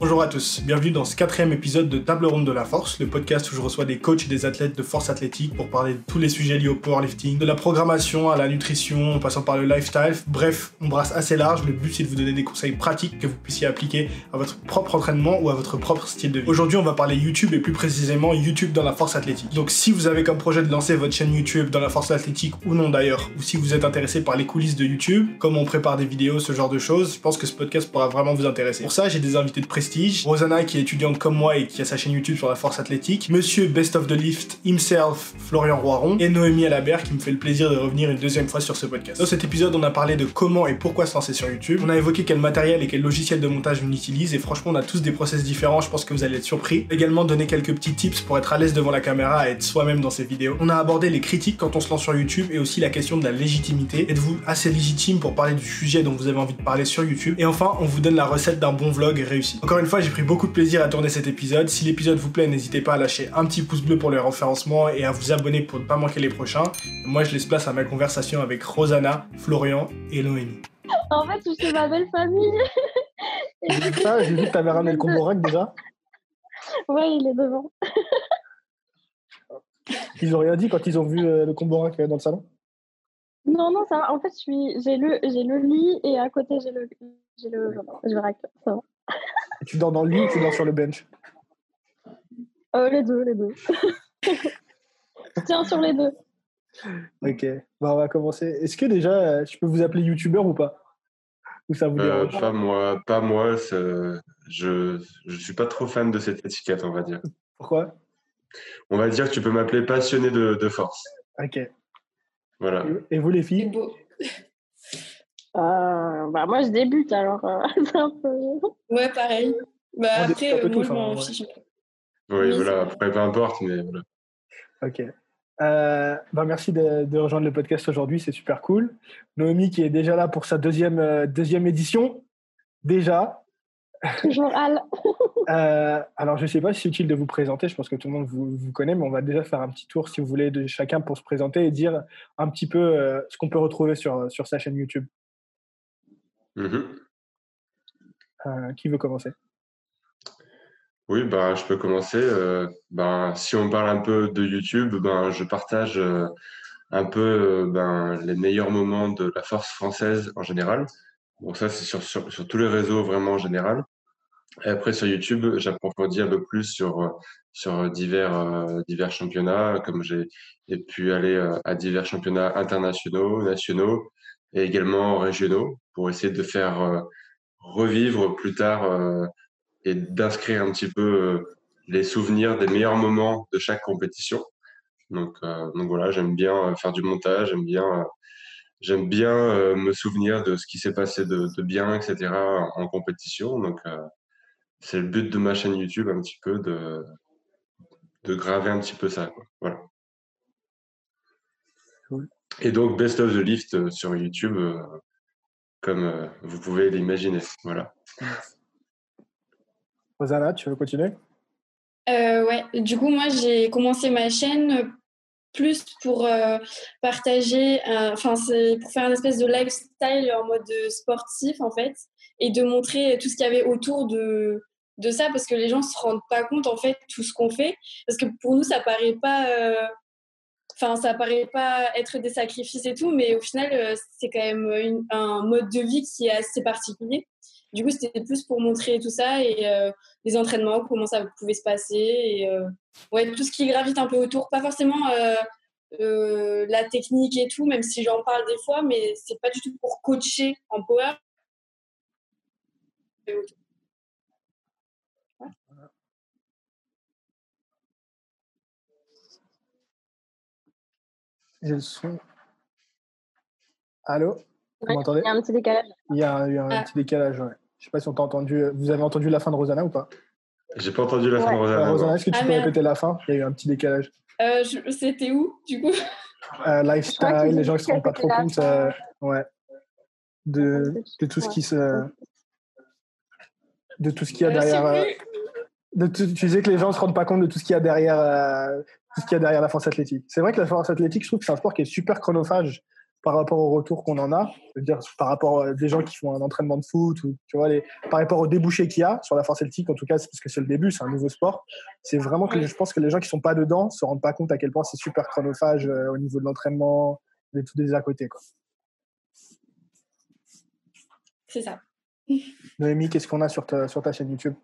Bonjour à tous, bienvenue dans ce quatrième épisode de Table Ronde de la Force, le podcast où je reçois des coachs et des athlètes de force athlétique pour parler de tous les sujets liés au powerlifting, de la programmation à la nutrition, en passant par le lifestyle. Bref, on brasse assez large. Le but c'est de vous donner des conseils pratiques que vous puissiez appliquer à votre propre entraînement ou à votre propre style de vie. Aujourd'hui, on va parler YouTube et plus précisément YouTube dans la force athlétique. Donc, si vous avez comme projet de lancer votre chaîne YouTube dans la force athlétique ou non d'ailleurs, ou si vous êtes intéressé par les coulisses de YouTube, comment on prépare des vidéos, ce genre de choses, je pense que ce podcast pourra vraiment vous intéresser. Pour ça, j'ai des invités de prestige. Rosanna qui est étudiante comme moi et qui a sa chaîne YouTube sur la force athlétique. Monsieur Best of the Lift himself, Florian Roiron. Et Noémie Alabert qui me fait le plaisir de revenir une deuxième fois sur ce podcast. Dans cet épisode, on a parlé de comment et pourquoi se lancer sur YouTube. On a évoqué quel matériel et quel logiciel de montage on utilise. Et franchement, on a tous des process différents. Je pense que vous allez être surpris. Également, donner quelques petits tips pour être à l'aise devant la caméra et être soi-même dans ses vidéos. On a abordé les critiques quand on se lance sur YouTube et aussi la question de la légitimité. Êtes-vous assez légitime pour parler du sujet dont vous avez envie de parler sur YouTube? Et enfin, on vous donne la recette d'un bon vlog réussi. Une fois, j'ai pris beaucoup de plaisir à tourner cet épisode. Si l'épisode vous plaît, n'hésitez pas à lâcher un petit pouce bleu pour le référencement et à vous abonner pour ne pas manquer les prochains. Moi, je laisse place à ma conversation avec Rosanna, Florian et Noémie. En fait, c'est ma belle famille. J'ai vu ça, j'ai vu que t'avais ramené le combo déjà. Ouais, il est devant. Ils ont rien dit quand ils ont vu euh, le combo dans le salon? Non, non, ça va. En fait, j'ai le, le lit et à côté, j'ai le, j'ai le, je rack. Ça va. Tu dors dans le lit ou tu dors sur le bench? Euh, Les deux, les deux. Tiens sur les deux. Ok, bon, on va commencer. Est-ce que déjà, je peux vous appeler youtubeur ou pas? Ou ça vous euh, Pas moi, pas moi. Je ne suis pas trop fan de cette étiquette, on va dire. Pourquoi? On va dire que tu peux m'appeler passionné de, de, force. Ok. Voilà. Et vous les filles? Euh, bah, moi, je débute, alors euh, c'est un peu... Ouais, pareil. Bah, après, euh, moi, je m'en fiche. Oui, voilà, après, peu importe, mais voilà. Ok. Euh, bah merci de, de, rejoindre le podcast aujourd'hui, c'est super cool. Noémie qui est déjà là pour sa deuxième, deuxième édition. Déjà. Toujours Al. alors, je ne sais pas si c'est utile de vous présenter, je pense que tout le monde vous, vous, connaît, mais on va déjà faire un petit tour, si vous voulez, de chacun pour se présenter et dire un petit peu ce qu'on peut retrouver sur, sur sa chaîne YouTube. Mmh euh, qui veut commencer? Oui, bah, je peux commencer. Euh, ben, si on parle un peu de YouTube, ben, je partage euh, un peu ben, les meilleurs moments de la force française en général. Bon, ça, c'est sur, sur, sur, tous les réseaux vraiment en général. Et après, sur YouTube, j'approfondis un peu plus sur, sur divers, divers championnats, comme j'ai pu aller à divers championnats internationaux, nationaux, et également régionaux pour essayer de faire euh, revivre plus tard euh, et d'inscrire un petit peu euh, les souvenirs des meilleurs moments de chaque compétition. Donc, donc voilà, j'aime bien faire du montage, j'aime bien, j'aime bien me souvenir de ce qui s'est passé de, bien, etc. en compétition. Donc c'est le but de ma chaîne YouTube un petit peu de, de graver un petit peu ça. Voilà. Et donc, Best of the Lift euh, sur YouTube, euh, comme euh, vous pouvez l'imaginer. Voilà. Rosanna, tu veux continuer? Ouais, du coup, moi, j'ai commencé ma chaîne plus pour partager, enfin, c'est pour faire une espèce de lifestyle en mode sportif, en fait, et de montrer tout ce qu'il y avait autour de, de ça, parce que les gens ne se rendent pas compte, en fait, tout ce qu'on fait. Parce que pour nous, ça paraît pas Enfin, ça paraît pas être des sacrifices et tout, mais au final, euh, c'est quand même un mode de vie qui est assez particulier. Du coup, c'était plus pour montrer tout ça et euh, les entraînements, comment ça pouvait se passer et euh, ouais, tout ce qui gravite un peu autour. Pas forcément la technique et tout, même si j'en parle des fois, mais c'est pas du tout pour coacher en power. J'ai le son. Allô? Vous m'entendez? Il y a un petit décalage. Il y a eu un, ah. petit décalage, ouais. Je sais pas si on t'a entendu. Vous avez entendu la fin de Rosanna ou pas? J'ai pas entendu la fin de Rosanna. Euh, Rosanna, est-ce que tu ah, peux répéter la fin? Il y a eu un petit décalage. Euh, C'était où, du coup? Euh, Lifestyle, les gens qui se rendent pas trop compte euh, ouais, de, de, tout ce qui se. De tout ce qu'il y a derrière. De tu disais que les gens ne se rendent pas compte de tout ce qu'il y a derrière, tout ce qu'il y a derrière la force athlétique. C'est vrai que la force athlétique, je trouve que c'est un sport qui est super chronophage par rapport au retour qu'on en a, dire par rapport à des gens qui font un entraînement de foot ou tu vois les, par rapport au débouché qu'il y a sur la force celtique en tout cas c'est parce que c'est le début, c'est un nouveau sport. C'est vraiment que je pense que les gens qui sont pas dedans se rendent pas compte à quel point c'est super chronophage euh, au niveau de l'entraînement, de tous des à côté quoi. C'est ça. Noémie, qu'est-ce qu'on a sur ta, sur ta chaîne YouTube?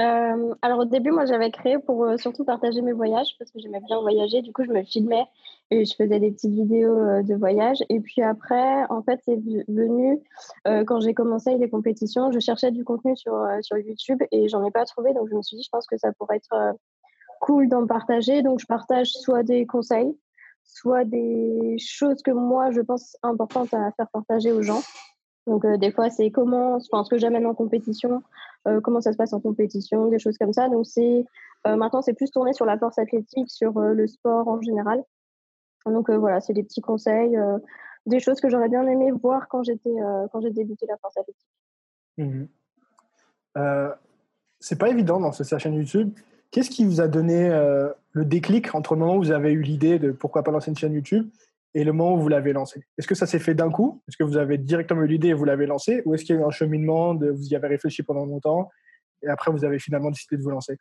Euh, alors au début, moi j'avais créé pour euh, surtout partager mes voyages parce que j'aimais bien voyager. Du coup, je me filmais et je faisais des petites vidéos euh, de voyage. Et puis après, en fait, c'est venu quand j'ai commencé les compétitions. Je cherchais du contenu sur, sur YouTube et j'en ai pas trouvé. Donc je me suis dit, je pense que ça pourrait être cool d'en partager. Donc je partage soit des conseils, soit des choses que moi je pense importantes à faire partager aux gens. Donc, euh, des fois, c'est comment, enfin, ce que j'amène en compétition, euh, comment ça se passe en compétition, des choses comme ça. Donc, c'est euh, maintenant, c'est plus tourné sur la force athlétique, sur le sport en général. Donc, voilà, c'est des petits conseils, des choses que j'aurais bien aimé voir quand j'étais, quand j'ai débuté la force athlétique. Mmh. c'est pas évident dans cette chaîne YouTube. Qu'est-ce qui vous a donné le déclic entre le moment où vous avez eu l'idée de pourquoi pas lancer une chaîne YouTube et le moment où vous l'avez lancé Est-ce que ça s'est fait d'un coup? Est-ce que vous avez directement eu l'idée et vous l'avez lancé? Ou est-ce qu'il y a eu un cheminement, de, vous y avez réfléchi pendant longtemps et après vous avez finalement décidé de vous lancer?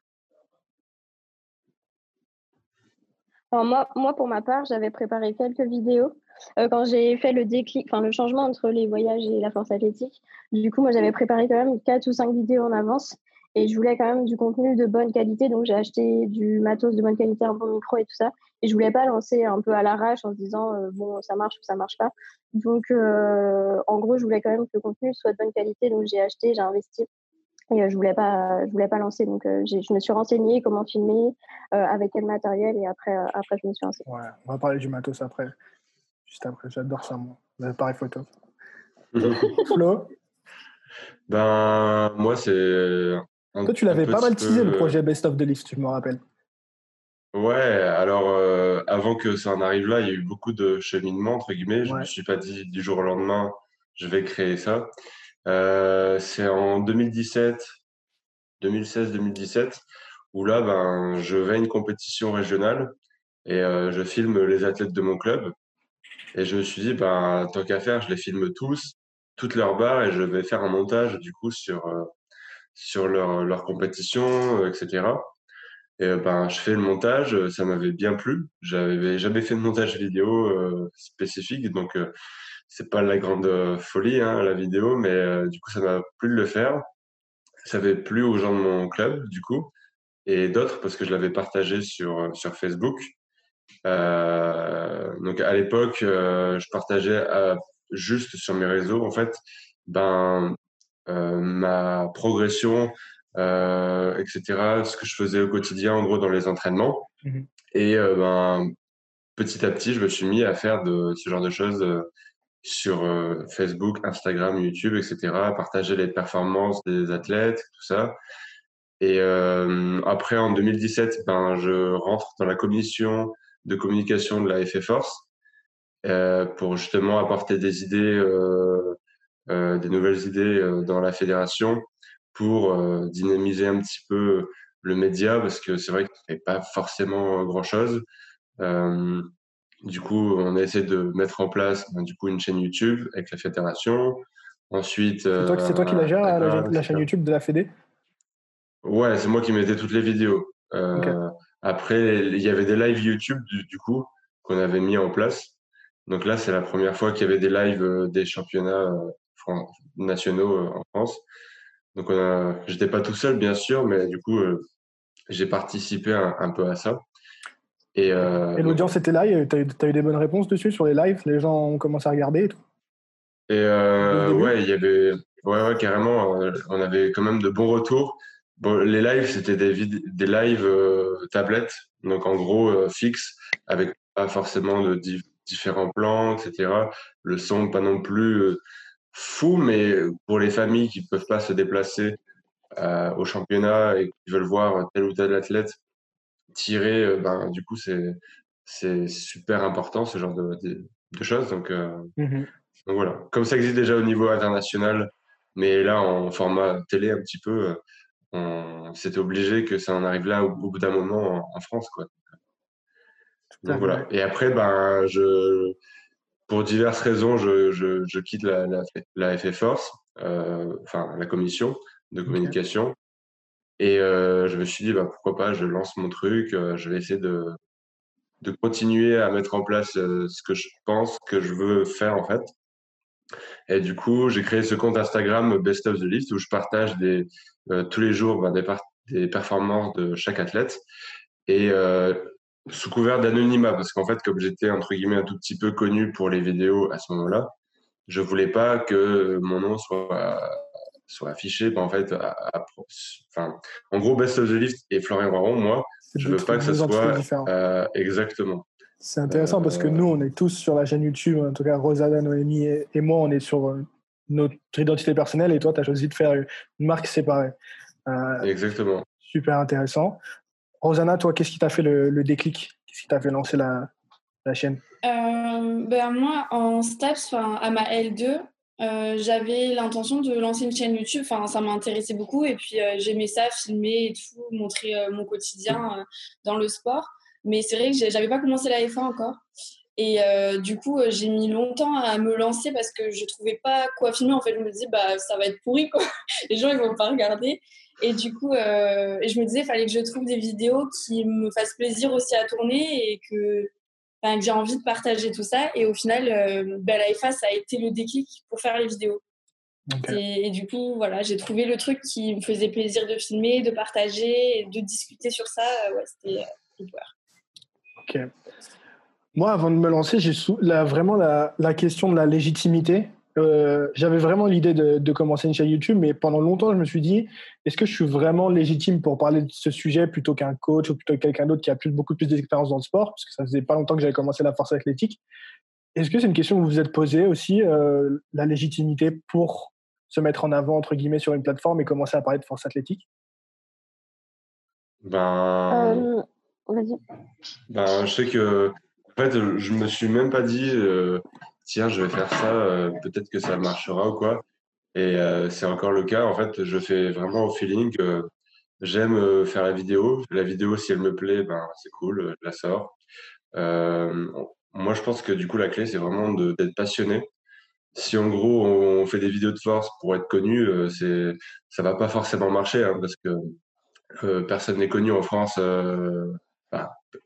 Moi, moi, pour ma part, j'avais préparé quelques vidéos. Euh, quand j'ai fait le déclic, enfin le changement entre les voyages et la force athlétique, du coup, moi, j'avais préparé quand même 4 ou 5 vidéos en avance. Et je voulais quand même du contenu de bonne qualité, donc j'ai acheté du matos de bonne qualité, un bon micro et tout ça. Et je voulais pas lancer un peu à l'arrache en se disant euh, bon ça marche ou ça marche pas. Donc euh, en gros je voulais quand même que le contenu soit de bonne qualité, donc j'ai acheté, j'ai investi. Et euh, je voulais pas, je voulais pas lancer, donc je me suis renseignée comment filmer, avec quel matériel, et après, après je me suis. Ouais, on va parler du matos après, juste après. J'adore ça moi, l'appareil photo. Flo? Ben moi c'est toi, tu l'avais pas mal teasé le projet Best of the List, tu me rappelles. Ouais, alors euh, avant que ça en arrive là, il y a eu beaucoup de cheminement, entre guillemets. Je ne me suis pas dit du jour au lendemain, je vais créer ça. Euh, c'est en 2017, 2016-2017, où là, ben, je vais à une compétition régionale et euh, je filme les athlètes de mon club. Et je me suis dit, ben, tant qu'à faire, je les filme tous, toutes leurs barres, et je vais faire un montage du coup sur, sur leur, leur compétition, etc. Et euh, ben, je fais le montage, euh, ça m'avait bien plu. J'avais jamais fait de montage vidéo euh, spécifique, donc euh, c'est pas la grande folie hein, la vidéo, mais du coup ça m'a plu de le faire. Ça avait plu aux gens de mon club, du coup, et d'autres parce que je l'avais partagé sur sur Facebook. donc à l'époque, je partageais juste sur mes réseaux en fait, ben ma progression euh, etc. Ce que je faisais au quotidien, en gros, dans les entraînements. Mmh Et euh, ben, petit à petit, je me suis mis à faire de ce genre de choses euh, sur Facebook, Instagram, YouTube, etc. À partager les performances des athlètes, tout ça. Et euh, après, en 2017, ben, je rentre dans la commission de communication de la FF Force euh, pour justement apporter des idées, euh, des nouvelles idées dans la fédération pour euh, dynamiser un petit peu le média parce que c'est vrai qu'il n'y avait pas forcément grand-chose. Euh, du coup, on a essayé de mettre en place ben, du coup une chaîne YouTube avec la fédération. Ensuite, c'est toi, toi, qui la gère la, chaîne YouTube de la Fédé? Ouais, c'est moi qui mettais toutes les vidéos. Euh, après, il y avait des lives YouTube du, coup qu'on avait mis en place. Donc là, c'est la première fois qu'il y avait des lives des championnats nationaux en France. Donc, j'étais pas tout seul, bien sûr, mais du coup, euh, j'ai participé un, peu à ça. Et, euh, l'audience était là Tu as, eu des bonnes réponses dessus sur les lives Les gens ont commencé à regarder et tout? Et euh, ouais, il y avait. Ouais, carrément. On avait quand même de bons retours. Bon, les lives, c'était des, des lives tablettes, donc en gros fixes, avec pas forcément de différents plans, etc. Le son, pas non plus fou, mais pour les familles qui ne peuvent pas se déplacer euh, au championnat et qui veulent voir tel ou tel athlète tirer, euh, ben, du coup, c'est, super important ce genre de, de, choses. Donc, euh, mmh donc, voilà. Comme ça existe déjà au niveau international, mais là, en format télé, un petit peu, on, c'était obligé que ça en arrive là au, bout d'un moment en, France. Quoi. Donc, voilà. Et après, ben, je pour diverses raisons, je, je, quitte la, la, la FF Force, enfin la commission de communication. Et je me suis dit, bah, pourquoi pas, je lance mon truc, je vais essayer de, de continuer à mettre en place ce que je pense que je veux faire en fait. Et du coup, j'ai créé ce compte Instagram Best of the List où je partage des, tous les jours bah, des, des, performances de chaque athlète. Et sous couvert d'anonymat, parce qu'en fait, comme j'étais entre guillemets un tout petit peu connu pour les vidéos à ce moment-là, je voulais pas que mon nom soit soit affiché. en fait, enfin, en gros, Best of the List et Florian Baron, moi, je veux pas que ça soit euh, exactement. C'est intéressant parce que euh, nous, on est tous sur la chaîne YouTube, en tout cas Rosada, Noémie et, moi, on est sur euh, notre identité personnelle et toi, tu as choisi de faire une marque séparée. exactement. Super intéressant. Rosanna, toi, qu'est-ce qui t'a fait le, déclic? Qu'est-ce qui t'a fait lancer la, chaîne? Ben, Moi, en STAPS, à ma L2, euh, j'avais l'intention de lancer une chaîne YouTube. Enfin, ça m'intéressait beaucoup. Et puis, euh, j'aimais ça, filmer et tout, montrer euh, mon quotidien dans le sport. Mais c'est vrai que j'avais pas commencé la F1 encore. Et du coup, j'ai mis longtemps à me lancer parce que je trouvais pas quoi filmer. En fait, je me disais, bah, ça va être pourri, quoi. Les gens, ils vont pas regarder. Et du coup, je me disais, il fallait que je trouve des vidéos qui me fassent plaisir aussi à tourner et que que j'ai envie de partager tout ça. Et au final, euh, bah, la FA, ça a été le déclic pour faire les vidéos. Et, du coup, voilà, j'ai trouvé le truc qui me faisait plaisir de filmer, de partager, de discuter sur ça. Ouais, c'était euh, Ok. Moi, avant de me lancer, j'ai vraiment la, la, question de la légitimité. Euh, j'avais vraiment l'idée de, commencer une chaîne YouTube, mais pendant longtemps, je me suis dit, est-ce que je suis vraiment légitime pour parler de ce sujet plutôt qu'un coach ou plutôt quelqu'un d'autre qui a plus, beaucoup plus d'expérience dans le sport, parce que ça faisait pas longtemps que j'avais commencé la force athlétique. Est-ce que c'est une question que vous vous êtes posée aussi, euh, la légitimité pour se mettre en avant, entre guillemets, sur une plateforme et commencer à parler de force athlétique? Ben... Euh, ben, je sais que, en fait, je me suis même pas dit tiens, je vais faire ça, euh, peut-être que ça marchera ou quoi. Et euh, c'est encore le cas. En fait, je fais vraiment au feeling j'aime euh, faire la vidéo. La vidéo, si elle me plaît, ben, c'est cool, je la sors. moi, je pense que du coup, la clé, c'est vraiment d'être passionné. Si en gros, on fait des vidéos de force pour être connu, c'est ça va pas forcément marcher hein, parce que personne n'est connu en France.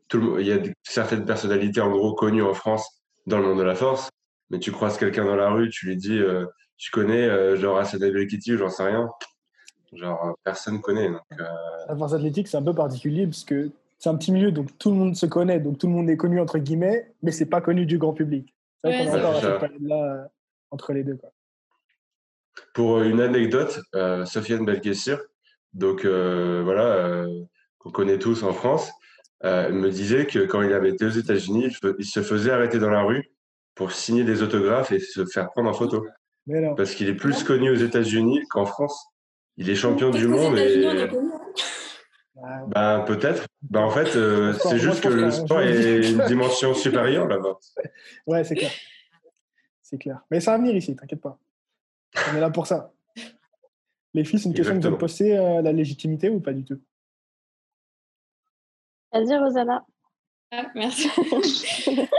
Tout le, il y a certaines personnalités en gros connues en France dans le monde de la force, mais tu croises quelqu'un dans la rue, tu lui dis, euh, tu connais, euh, genre Asana Kitty, j'en sais rien. Genre, euh, personne connaît. Donc, La force athlétique, c'est un peu particulier parce que c'est un petit milieu, donc tout le monde se connaît, donc tout le monde est connu entre guillemets, mais c'est pas connu du grand public. C'est vrai qu'on est encore à cette période-là entre les deux. Quoi. Pour une anecdote, Sofiane Belkessir, donc voilà, qu'on connaît tous en France, me disait que quand il avait été aux États-Unis, il se faisait arrêter dans la rue pour signer des autographes et se faire prendre en photo. Parce qu'il est plus connu aux États-Unis qu'en France. Il est champion du monde et. Bah, peut-être. Bah, en fait, euh, c'est juste que le sport est une dimension supérieure là-bas. Ouais, c'est clair. C'est clair. Mais ça va venir ici, t'inquiète pas. On est là pour ça. Les filles, c'est une question que vous posez euh, la légitimité ou pas du tout? Vas-y, Rosanna. Ah, merci.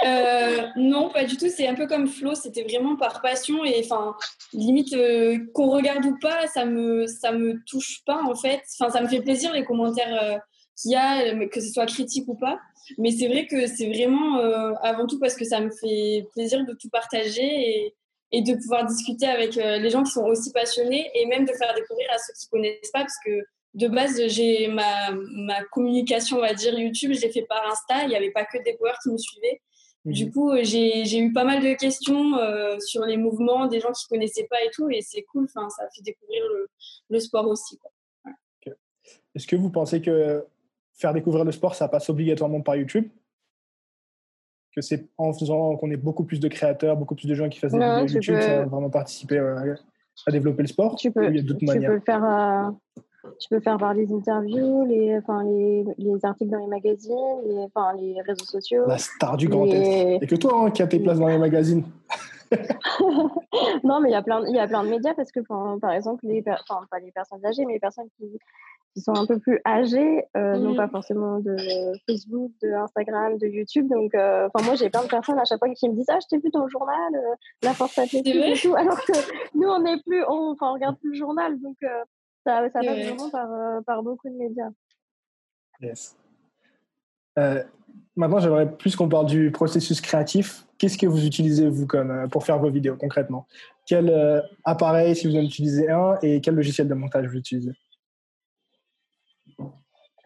Euh, non, pas du tout. C'est un peu comme Flo. C'était vraiment par passion et enfin, limite euh, qu'on regarde ou pas, ça me ça me touche pas en fait. Enfin, ça me fait plaisir les commentaires euh, qu'il y a, que ce soit critique ou pas. Mais c'est vrai que c'est vraiment avant tout parce que ça me fait plaisir de tout partager et, et de pouvoir discuter avec les gens qui sont aussi passionnés et même de faire découvrir à ceux qui connaissent pas parce que de base, j'ai ma, ma, communication, on va dire, YouTube, je l'ai fait par Insta. Il n'y avait pas que des coureurs qui me suivaient. Du mhm. coup, j'ai eu pas mal de questions euh, sur les mouvements des gens qui ne connaissaient pas et tout. Et c'est cool, enfin, ça a fait découvrir le, le sport aussi. Est-ce que vous pensez que faire découvrir le sport, ça passe obligatoirement par YouTube? Que c'est en faisant qu'on ait beaucoup plus de créateurs, beaucoup plus de gens qui fassent des vidéos YouTube, ça va vraiment participer à développer le sport? Tu peux, il y a tu peux le faire euh, tu peux faire par les interviews, les, enfin, les, les articles dans les magazines, les, enfin, les réseaux sociaux. La star du Grand Est. Et que toi hein, qui as tes places dans les magazines. non, mais il y a plein, il y a plein de médias parce que, par exemple, les, enfin, pas les personnes âgées, mais les personnes qui, qui sont un peu plus âgées euh, n'ont pas forcément de Facebook, de Instagram, de YouTube. Donc, euh, enfin, moi, j'ai plein de personnes à chaque fois qui me disent Ah, je t'ai vu dans le journal, euh, la force athlétique et tout. Alors que nous, on n'est plus, on, enfin, on regarde plus le journal. Donc, ça, ça passe vraiment par, par beaucoup de médias. Yes. maintenant, j'aimerais plus qu'on parle du processus créatif. Qu'est-ce que vous utilisez, vous, comme, pour faire vos vidéos concrètement? Quel appareil, si vous en utilisez un, et quel logiciel de montage vous utilisez?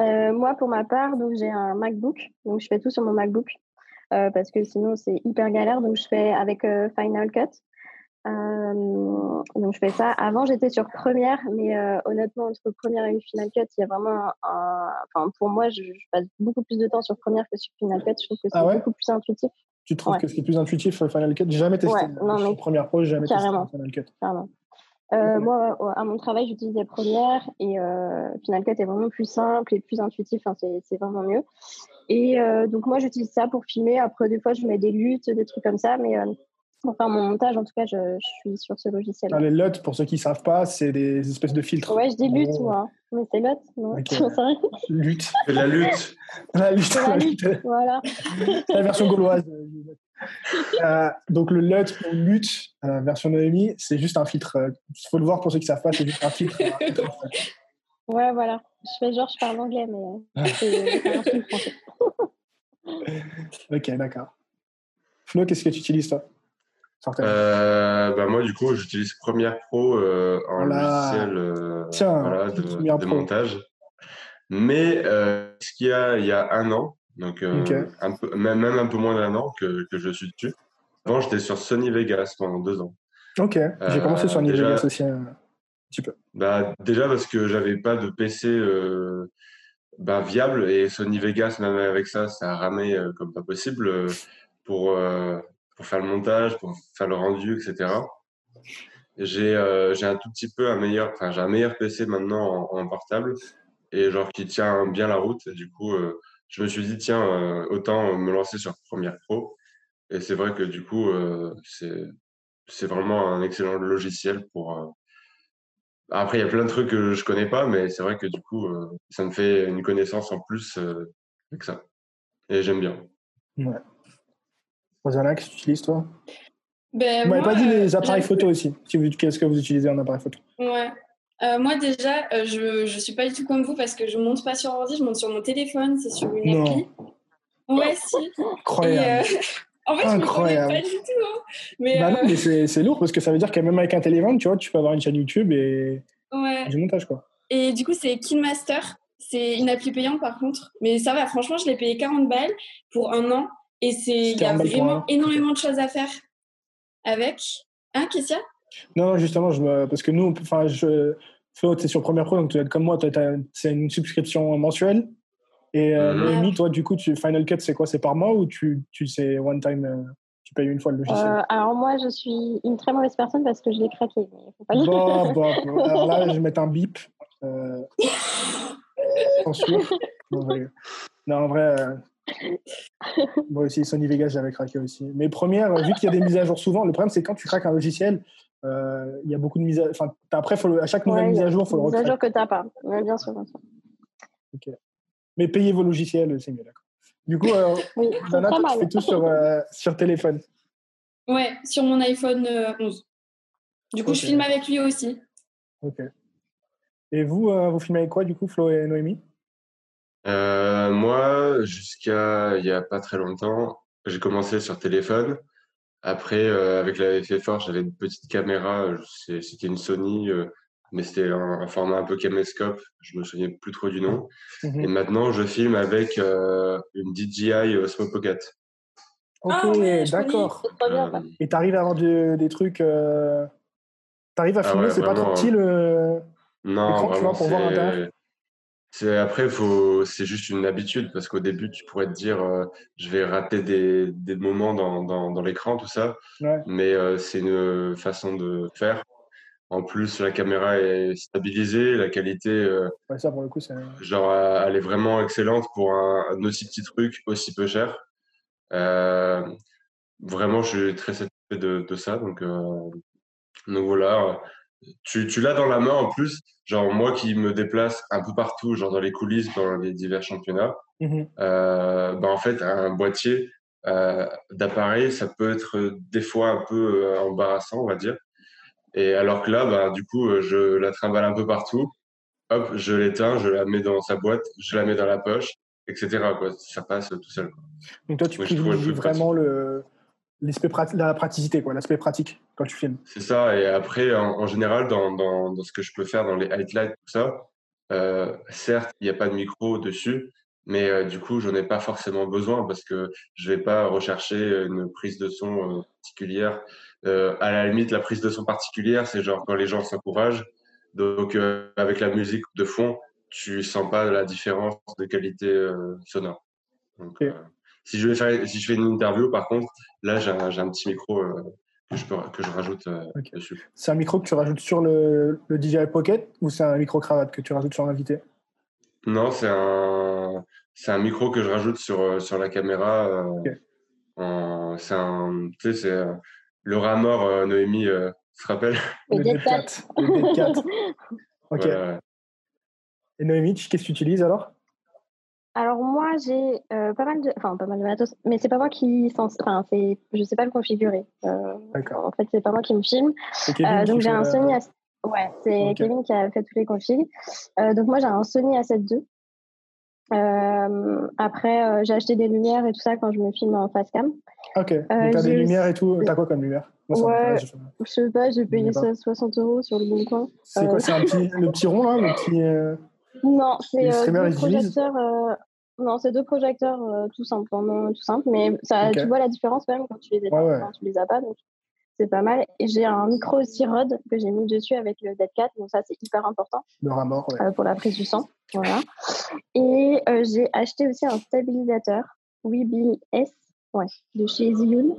Euh, moi, pour ma part, donc j'ai un MacBook, donc je fais tout sur mon MacBook euh, parce que sinon c'est hyper galère. Donc je fais avec euh, Final Cut. Donc je fais ça. Avant j'étais sur Premiere, mais honnêtement entre Premiere et Final Cut, il y a vraiment un. Enfin pour moi, je, passe beaucoup plus de temps sur Premiere que sur Final Cut. Je trouve que c'est ah beaucoup plus intuitif. Tu trouves que c'est plus intuitif Final Cut? J'ai jamais testé. Ouais, non, mais... Premiere Pro, j'ai jamais Carrément. testé Final Cut. Carrément. Euh, moi, à mon travail, j'utilisais Première et euh, Final Cut est vraiment plus simple et plus intuitif. Enfin, c'est vraiment mieux. Et euh, donc, moi, j'utilise ça pour filmer. Après, des fois, je mets des luttes, des trucs comme ça. Mais euh, pour faire mon montage, en tout cas, je, je suis sur ce logiciel. les LUT, pour ceux qui ne savent pas, c'est des espèces de filtres. Ouais, je dis lutte, moi. Mais c'est LUT, non? Okay. Lutte. C'est la lutte. la lutte. La lutte, voilà. la version gauloise. Euh, donc le LUT ou LUT, euh, version Noémie, c'est juste un filtre. Il euh, faut le voir pour ceux qui ne savent pas, c'est juste un filtre. ouais, voilà. Je fais genre, je parle anglais, mais c'est un filtre français. ok, d'accord. Flo, qu'est-ce que tu utilises toi? Bah moi, du coup, j'utilise Premiere Pro en logiciel de, de montage. Mais ce qu'il y a il y a un an, donc, euh, un peu, même, même, un peu moins d'un an que, que, je suis dessus. Avant, j'étais sur Sony Vegas pendant deux ans. Ok, j'ai commencé sur Sony Vegas aussi un petit peu. Bah, déjà parce que j'avais pas de PC euh, bah, viable et Sony Vegas, même avec ça, ça a euh, comme pas possible pour, pour faire le montage, pour faire le rendu, etc. J'ai un tout petit peu un meilleur, enfin, j'ai un meilleur PC maintenant en, portable et genre qui tient bien la route. Du coup, je me suis dit, tiens, euh, autant me lancer sur Premiere Pro. Et c'est vrai que du coup, euh, c'est vraiment un excellent logiciel pour. Euh, après, il y a plein de trucs que je connais pas, mais c'est vrai que du coup, ça me fait une connaissance en plus avec ça. Et j'aime bien. Ouais. Rosanna, qu'est-ce que tu utilises toi? Ben, Vous m'avez pas dit les appareils photo aussi. Qu'est-ce que vous utilisez en appareil photo? Ouais. Euh, moi déjà, euh, je ne suis pas du tout comme vous parce que je ne monte pas sur ordi, je monte sur mon téléphone, c'est sur une appli. Ouais, si. Incroyable. Euh, en fait, Incroyable. je ne pas du tout. Hein. Mais, bah non, mais c'est lourd parce que ça veut dire que même avec un téléphone, tu vois, tu peux avoir une chaîne YouTube et ouais. du montage quoi. Et du coup, c'est KinMaster. C'est une appli payante par contre. Mais ça va, franchement, je l'ai payé 40 balles pour un an. Et il y a vraiment énormément de choses à faire avec. Hein, Kessia non, justement, je me... parce que nous, enfin, je... Flo, tu es sur Premiere Pro, donc tu es comme moi, c'est une subscription mensuelle. Et euh, mhm. toi, du coup, tu... Final Cut, c'est quoi C'est par mois ou tu, tu sais one time euh, tu payes une fois le logiciel? Euh, Alors moi, je suis une très mauvaise personne parce que je l'ai craqué. Mais faut pas bon, bon, Alors là, je vais mettre un bip. Euh... Censure. Non, en vrai, moi aussi, Sony Vegas, j'avais craqué aussi. Mais première, vu qu'il y a des mises à jour souvent, le problème, c'est quand tu craques un logiciel, euh, il y a beaucoup de mises à Enfin, après, faut à chaque nouvelle mise à jour, il faut le Mise à jour que tu n'as pas. bien sûr, bien sûr. Ok. Mais payez vos logiciels, c'est mieux, d'accord. Du coup, euh, oui, tu fais tout sur, euh, sur téléphone. Ouais, sur mon iPhone 11. Du coup, je filme avec lui aussi. Ok. Et vous, vous filmez avec quoi, du coup, Flo et Noémie? Moi, jusqu'à il n'y a pas très longtemps, j'ai commencé sur téléphone. Après, euh, avec la FF4, j'avais une petite caméra, c'était une Sony, euh, mais c'était un, format un peu caméscope, je me souviens plus trop du nom. Mhm. Et maintenant, je filme avec euh, une DJI Osmo Pocket. Ok, ah d'accord. Et tu arrives à avoir des trucs. Tu arrives à ah filmer, c'est pas trop petit le. Non, vraiment, pour voir après, faut, c'est juste une habitude parce qu'au début, tu pourrais te dire, euh, je vais rater des, des moments dans, dans, dans l'écran, tout ça. Mais euh, c'est une façon de faire. En plus, la caméra est stabilisée, la qualité, euh, ça pour le coup, c'est... genre, elle est vraiment excellente pour un, aussi petit truc, aussi peu cher. vraiment, je suis très satisfait de, de ça. Donc, donc voilà, tu, tu l'as dans la main en plus. Genre moi qui me déplace un peu partout, genre dans les coulisses, dans les divers championnats, mmh bah en fait un boîtier d'appareil, ça peut être des fois un peu embarrassant, on va dire. Et alors que là, bah, du coup, je la trimballe un peu partout. Hop, je l'éteins, je la mets dans sa boîte, je la mets dans la poche, etc. Quoi. Ça passe tout seul. Quoi. Donc toi, tu privilégies vraiment le, l'aspect la praticité, quoi, l'aspect pratique quand tu filmes. C'est ça. Et après, en, général, dans, dans, dans, ce que je peux faire dans les highlights, tout ça, euh, certes, il n'y a pas de micro dessus, mais euh, du coup, j'en ai pas forcément besoin parce que je vais pas rechercher une prise de son euh, particulière. À la limite, la prise de son particulière, c'est genre quand les gens s'encouragent. Donc, avec la musique de fond, tu sens pas la différence de qualité sonore. Donc, si je, vais faire, si je fais une interview, par contre, là, j'ai un, un, petit micro euh, que, je peux, que je rajoute euh, dessus. C'est un micro que tu rajoutes sur le, le DJI Pocket ou c'est un micro cravate que tu rajoutes sur l'invité? Non, c'est un, c'est un micro que je rajoute sur, euh, sur la caméra. c'est un, tu sais, c'est le rat mort Noémie, tu te rappelles? Le D4. Le D4. ok. Et Noémie, qu'est-ce que tu utilises alors? Alors moi, j'ai euh, pas mal de, enfin pas mal de matos, mais c'est pas moi qui, enfin c'est, je sais pas le configurer. Euh, D'accord. En fait, c'est pas moi qui me filme. Euh, donc j'ai un Sony, A... ouais, c'est Kevin qui a fait tous les configs. donc moi j'ai un Sony A7 II. après, j'ai acheté des lumières et tout ça quand je me filme en face cam. Ok. T'as des lumières et tout. T'as quoi comme lumière? Ouais, je sais pas, j'ai payé ça 60 euros sur le bon coin. C'est quoi? C'est un petit, le petit rond là, le petit. Non, c'est euh, deux projecteurs. Euh, non, c'est deux projecteurs euh, tout simplement, tout simple. Mais ça, tu vois la différence même quand tu les as, Quand tu les as pas. Donc c'est pas mal. Et j'ai un micro aussi Rode que j'ai mis dessus avec le Dead 4. Donc ça, c'est hyper important. Le ramor, pour la prise du sang. Voilà. Et j'ai acheté aussi un stabilisateur Weebill S ouais, de chez Ziyun.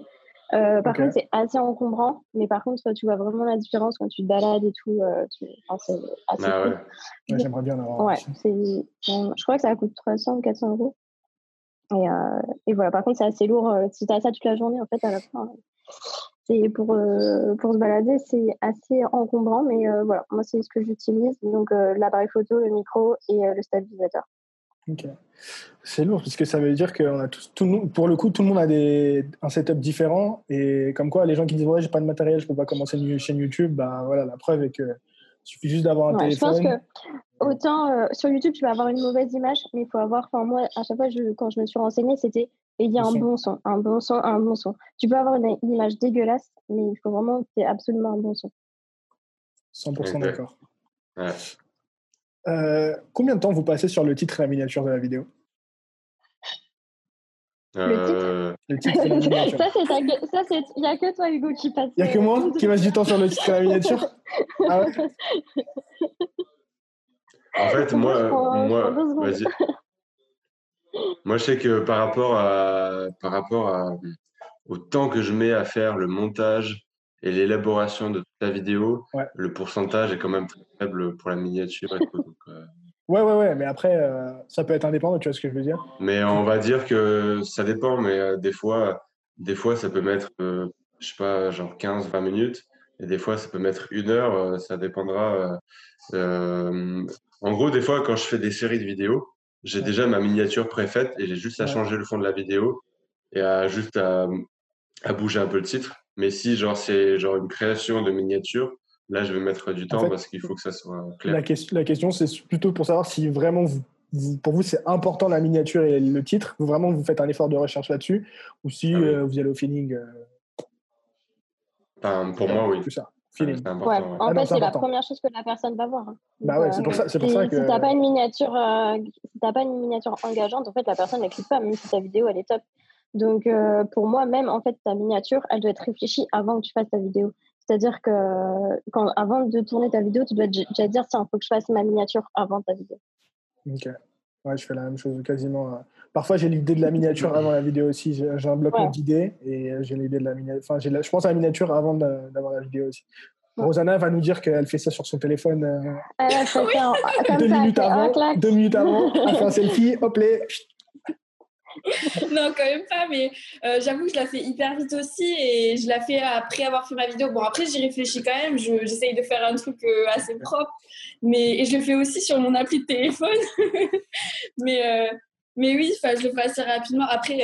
Euh, par contre, c'est assez encombrant, mais par contre, tu vois vraiment la différence quand tu te balades et tout. Euh, enfin, c'est assez ah ouais. J'aimerais bien en avoir. Ouais, je crois que ça coûte 300 ou 400 euros. Et, euh, et, voilà, par contre, c'est assez lourd. Si tu as ça toute la journée, en fait, à la fin, c'est pour, pour se balader, c'est assez encombrant, mais voilà, moi, c'est ce que j'utilise. Donc, l'appareil photo, le micro et le stabilisateur. C'est lourd, parce que ça veut dire que a tout, pour le coup, tout le monde a des, un setup différent. Et comme quoi, les gens qui disent Ouais, j'ai pas de matériel, je peux pas commencer une chaîne YouTube, bah voilà, la preuve est que suffit juste d'avoir un téléphone. Je pense que autant euh, sur YouTube, tu vas avoir une mauvaise image, mais il faut avoir. Enfin, moi, à chaque fois, je, quand je me suis renseignée, c'était il y a un bon son, un bon son, un bon son. Tu peux avoir une, image dégueulasse, mais il faut vraiment que tu aies absolument un bon son. 100% d'accord. Ouais. Euh, combien de temps vous passez sur le titre et la miniature de la vidéo? Le titre, euh, ça, c'est il n'y a que toi, Hugo, qui passe. Il n'y a que moi qui passe du temps sur le titre et la miniature? Ah ouais? En fait, moi, moi, vas-y. moi, je sais que par rapport, à, par rapport à, au temps que je mets à faire le montage et l'élaboration de toute la vidéo, le pourcentage est quand même très faible pour la miniature. Et tout, euh. Ouais, ouais, ouais, mais après, euh, ça peut être indépendant, tu vois ce que je veux dire Mais on va dire que ça dépend, mais euh, des fois, des fois, ça peut mettre, je sais pas, genre 15-20 minutes, et des fois, ça peut mettre une heure, ça dépendra. en gros, des fois, quand je fais des séries de vidéos, j'ai déjà ma miniature préfaite et j'ai juste à changer le fond de la vidéo et à juste à, à bouger un peu le titre. Mais si genre c'est genre une création de miniature, là je vais mettre du temps parce qu'il faut que ça soit clair. La, question, la question c'est plutôt pour savoir si vraiment vous, pour vous c'est important la miniature et le titre, vous vraiment vous faites un effort de recherche là-dessus, ou si ah euh, vous allez au feeling. Euh, pour moi oui. Tout ça. Feeling. Ouais, en ah fait, c'est la première chose que la personne va voir. Hein. Bah ouais, c'est pour ça, c'est pour si, ça que. Si t'as pas une miniature, euh, si pas une miniature engageante, en fait, la personne ne clique pas, même si ta vidéo elle est top. Donc, euh, pour moi, même, en fait, ta miniature, elle doit être réfléchie avant que tu fasses ta vidéo. C'est-à-dire que quand, avant de tourner ta vidéo, tu dois déjà dire, tiens, il faut que je fasse ma miniature avant ta vidéo. Ok. Ouais, je fais la même chose quasiment. Euh. Parfois, j'ai l'idée de la miniature avant la vidéo aussi. J'ai un bloc d'idées et j'ai l'idée de la miniature. Enfin, je pense à la miniature avant d'avoir la vidéo aussi. Rosanna va nous dire qu'elle fait ça sur son téléphone. Elle a fait ça deux, minutes avant, deux minutes avant, elle fait un selfie, hop, les, non, quand même pas, mais euh, j'avoue que je la fais hyper vite aussi et je la fais après avoir fait ma vidéo. Bon, après, j'y réfléchis quand même, j'essaye de faire un truc euh, assez propre, mais et je le fais aussi sur mon appli de téléphone. mais, euh, mais oui, je le fais assez rapidement. Après,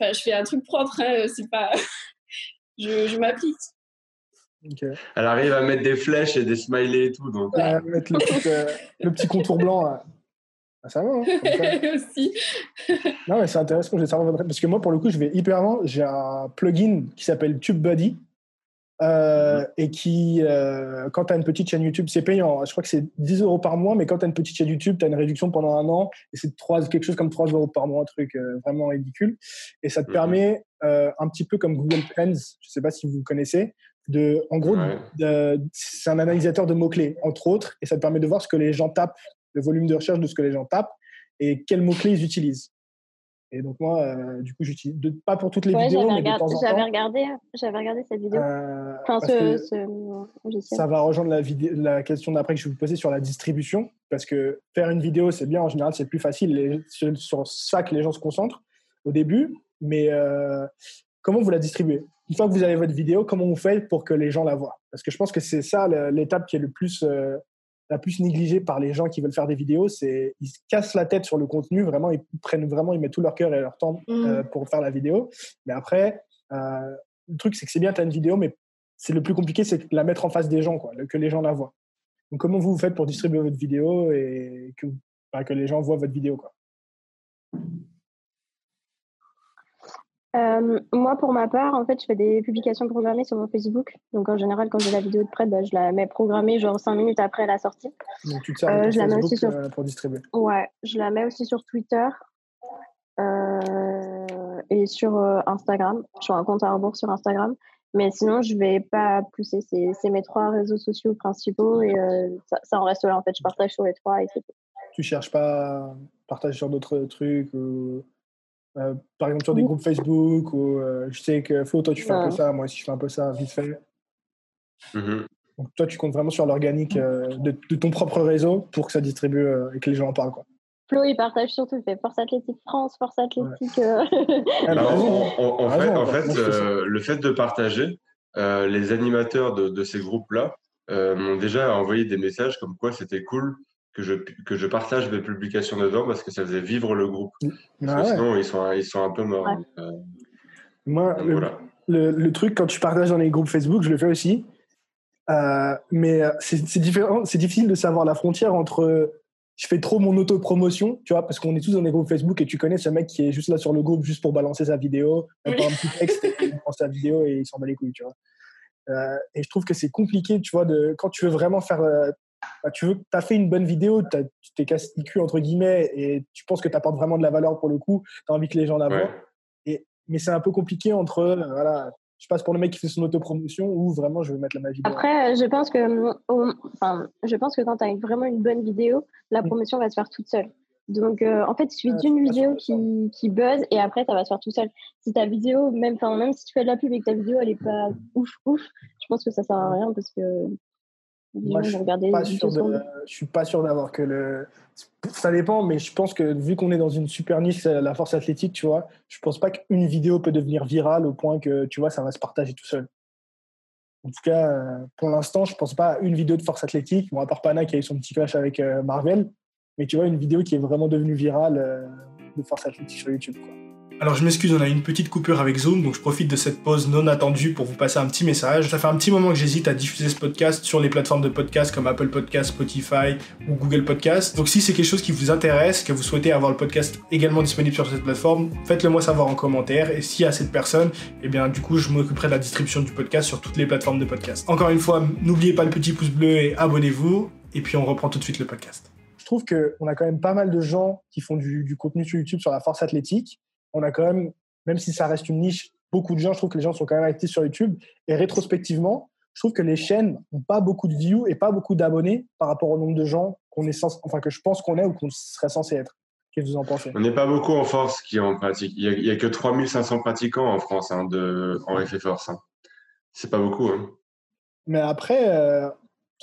je fais un truc propre, hein, c'est pas. je, je m'applique. Elle arrive à mettre des flèches et des smileys et tout. Donc... mettre le petit, contour blanc. Ah, ça va, hein, aussi. non, mais c'est intéressant, je vais savoir votre... Parce que moi, pour le coup, je vais hyper loin. J'ai un plugin qui s'appelle TubeBuddy. Euh, et qui, euh, quand tu as une petite chaîne YouTube, c'est payant. Je crois que c'est 10 euros par mois, mais quand tu as une petite chaîne YouTube, tu as une réduction pendant un an et c'est quelque chose comme 3 euros par mois, un truc euh, vraiment ridicule. Et ça te mhm. permet, un petit peu comme Google Trends, je sais pas si vous connaissez, de, en gros, c'est un analysateur de mots-clés, entre autres, et ça te permet de voir ce que les gens tapent le volume de recherche de ce que les gens tapent et quels mots-clés ils utilisent. Et donc moi, euh, du coup, j'utilise pas pour toutes les vidéos, mais de temps en j'avais regardé, j'avais regardé cette vidéo. Euh, enfin, ce, ça va rejoindre la, la question d'après que je vais vous poser sur la distribution, parce que faire une vidéo, c'est bien. En général, c'est plus facile. C'est sur ça que les gens se concentrent au début. Mais euh, comment vous la distribuez? Une fois que vous avez votre vidéo, comment vous faites pour que les gens la voient? Parce que je pense que c'est ça l'étape qui est le plus la plus négligée par les gens qui veulent faire des vidéos, c'est ils se cassent la tête sur le contenu, vraiment, ils prennent vraiment, ils mettent tout leur cœur et leur temps euh, mmh. pour faire la vidéo. Mais après, euh, le truc, c'est que c'est bien, tu as une vidéo, mais c'est le plus compliqué, c'est de la mettre en face des gens, quoi, que les gens la voient. Donc, comment vous, vous faites pour distribuer votre vidéo et que, que les gens voient votre vidéo, quoi? Euh, moi, pour ma part, en fait, je fais des publications programmées sur mon Facebook. Donc, en général, quand j'ai la vidéo de près, bah, je la mets programmée genre 5 minutes après la sortie. Donc, tu te sers euh, je la mets aussi sur... Euh, pour distribuer. Ouais, je la mets aussi sur Twitter et sur Instagram. Je suis un compte à rebours sur Instagram. Mais sinon, je vais pas pousser. C'est mes trois réseaux sociaux principaux et ça, en reste là. En fait, je partage sur les trois et c'est tout. Tu cherches pas à partager sur d'autres trucs ou... Euh, par exemple sur des groupes Facebook ou euh, je sais que Flo, toi tu fais un peu ça, moi aussi je fais un peu ça vite fait. Mmh Donc toi tu comptes vraiment sur l'organique euh, de, ton propre réseau pour que ça distribue et que les gens en parlent. Quoi. Flo il partage surtout, il fait Force Athlétique France, Force Athlétique. en, fait, le fait de partager, les animateurs de, de ces groupes-là m'ont déjà envoyé des messages comme quoi c'était cool que je, que je partage mes publications dedans parce que ça faisait vivre le groupe. Ah sinon, ils sont, ils sont un peu morts. Euh, Moi, le, le, truc, quand tu partages dans les groupes Facebook, je le fais aussi. Euh, mais euh, c'est différent, c'est difficile de savoir la frontière entre je fais trop mon auto-promotion, tu vois, parce qu'on est tous dans les groupes Facebook et tu connais ce mec qui est juste là sur le groupe juste pour balancer sa vidéo, un petit texte, il prend sa vidéo et il s'en bat les couilles, tu vois. et je trouve que c'est compliqué, tu vois, de, quand tu veux vraiment faire bah, tu veux, as fait une bonne vidéo, tu t'es cassé le cul entre guillemets et tu penses que tu apportes vraiment de la valeur pour le coup, tu as envie que les gens la voient. Et, mais c'est un peu compliqué entre, euh, voilà, je passe pour le mec qui fait son autopromotion ou vraiment je veux mettre la magie. Après, je pense que, enfin, je pense que quand tu as vraiment une bonne vidéo, la mm. promotion va se faire toute seule. Donc, euh, en fait, il suffit d'une vidéo qui, qui, buzz et après, ça va se faire tout seul. Si ta vidéo, même, même si tu fais de la pub et que ta vidéo, elle est pas ouf, ouf, je pense que ça sert à rien parce que moi, je suis pas sûr de, je suis pas sûr d'avoir que le. Ça dépend, mais je pense que vu qu'on est dans une super niche, la force athlétique, tu vois, je pense pas qu'une vidéo peut devenir virale au point que, tu vois, ça va se partager tout seul. En tout cas, euh, pour l'instant, je pense pas à une vidéo de force athlétique, bon, à part Pana qui a eu son petit clash avec euh, Marvel, mais tu vois, une vidéo qui est vraiment devenue virale euh, de force athlétique sur YouTube. Quoi. Alors je m'excuse, on a une petite coupure avec Zoom, donc je profite de cette pause non attendue pour vous passer un petit message. Ça fait un petit moment que j'hésite à diffuser ce podcast sur les plateformes de podcast comme Apple Podcast, Spotify ou Google Podcast. Donc si c'est quelque chose qui vous intéresse, que vous souhaitez avoir le podcast également disponible sur cette plateforme, faites-le moi savoir en commentaire. Et s'il y a cette personne, eh bien du coup je m'occuperai de la distribution du podcast sur toutes les plateformes de podcast. Encore une fois, n'oubliez pas le petit pouce bleu et abonnez-vous. Et puis on reprend tout de suite le podcast. Je trouve qu'on a quand même pas mal de gens qui font du, du contenu sur YouTube sur la force athlétique on a quand même, même si ça reste une niche, beaucoup de gens, je trouve que les gens sont quand même actifs sur YouTube. Et rétrospectivement, je trouve que les chaînes n'ont pas beaucoup de views et pas beaucoup d'abonnés par rapport au nombre de gens qu'on est enfin que je pense qu'on est ou qu'on serait censé être. Qu'est-ce que vous en pensez? On n'est pas beaucoup en force qui en pratique. Il n'y a, que 3500 pratiquants en France hein, de, en effet force. Hein. C'est pas beaucoup. Hein. Mais après, euh,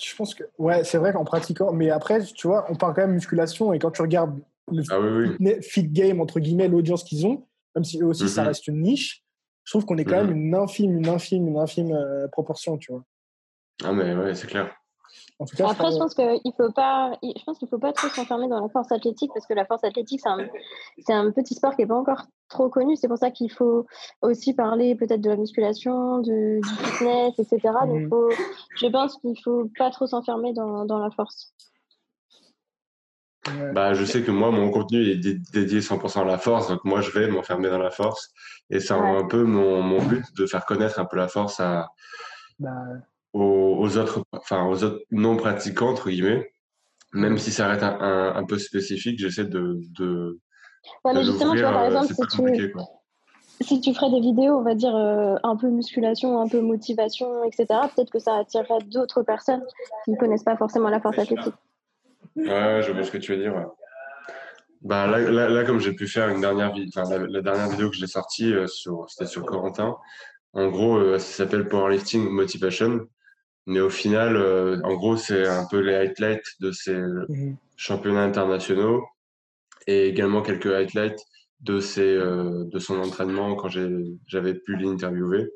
je pense que, ouais, c'est vrai qu'en pratiquant, mais après, tu vois, on parle quand même musculation et quand tu regardes le ah fit game, entre guillemets, l'audience qu'ils ont, même si eux aussi, ça mhm. reste une niche, je trouve qu'on est quand même mhm. une infime, une infime, une infime euh, proportion, tu vois. Ah, mais ouais, c'est clair. Après, je pense qu'il faut pas, je pense qu'il faut pas trop s'enfermer dans la force athlétique parce que la force athlétique, c'est un, c'est un petit sport qui est pas encore trop connu. C'est pour ça qu'il faut aussi parler peut-être de la musculation, de, du fitness, etc. Donc, mhm. faut, je pense qu'il faut pas trop s'enfermer dans, dans la force. Bah, je sais que moi, mon contenu est dédié 100% à la force, donc moi, je vais m'enfermer dans la force. Et c'est un peu mon, mon, but de faire connaître un peu la force à, bah, aux, autres, enfin, aux autres non pratiquants, entre guillemets. Même si ça reste un, un, peu spécifique, j'essaie de. de ouais, mais justement, tu vois, par euh, exemple, si tu, si tu ferais des vidéos, on va dire, euh, un peu musculation, un peu motivation, etc., peut-être que ça attirerait d'autres personnes qui ne connaissent pas forcément la force athlétique. Ouais, je vois ce que tu veux dire. Bah, là, là, là, comme j'ai pu faire une dernière vidéo, la, dernière vidéo que j'ai sortie, euh, sur, c'était sur Corentin. En gros, ça s'appelle Powerlifting Motivation. Mais au final, euh, en gros, c'est un peu les highlights de ces mhm. championnats internationaux et également quelques highlights de, ses, euh, de son entraînement quand j'avais pu l'interviewer.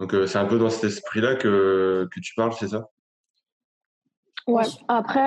Donc, euh, c'est un peu dans cet esprit-là que, que tu parles, c'est ça? Ouais, après,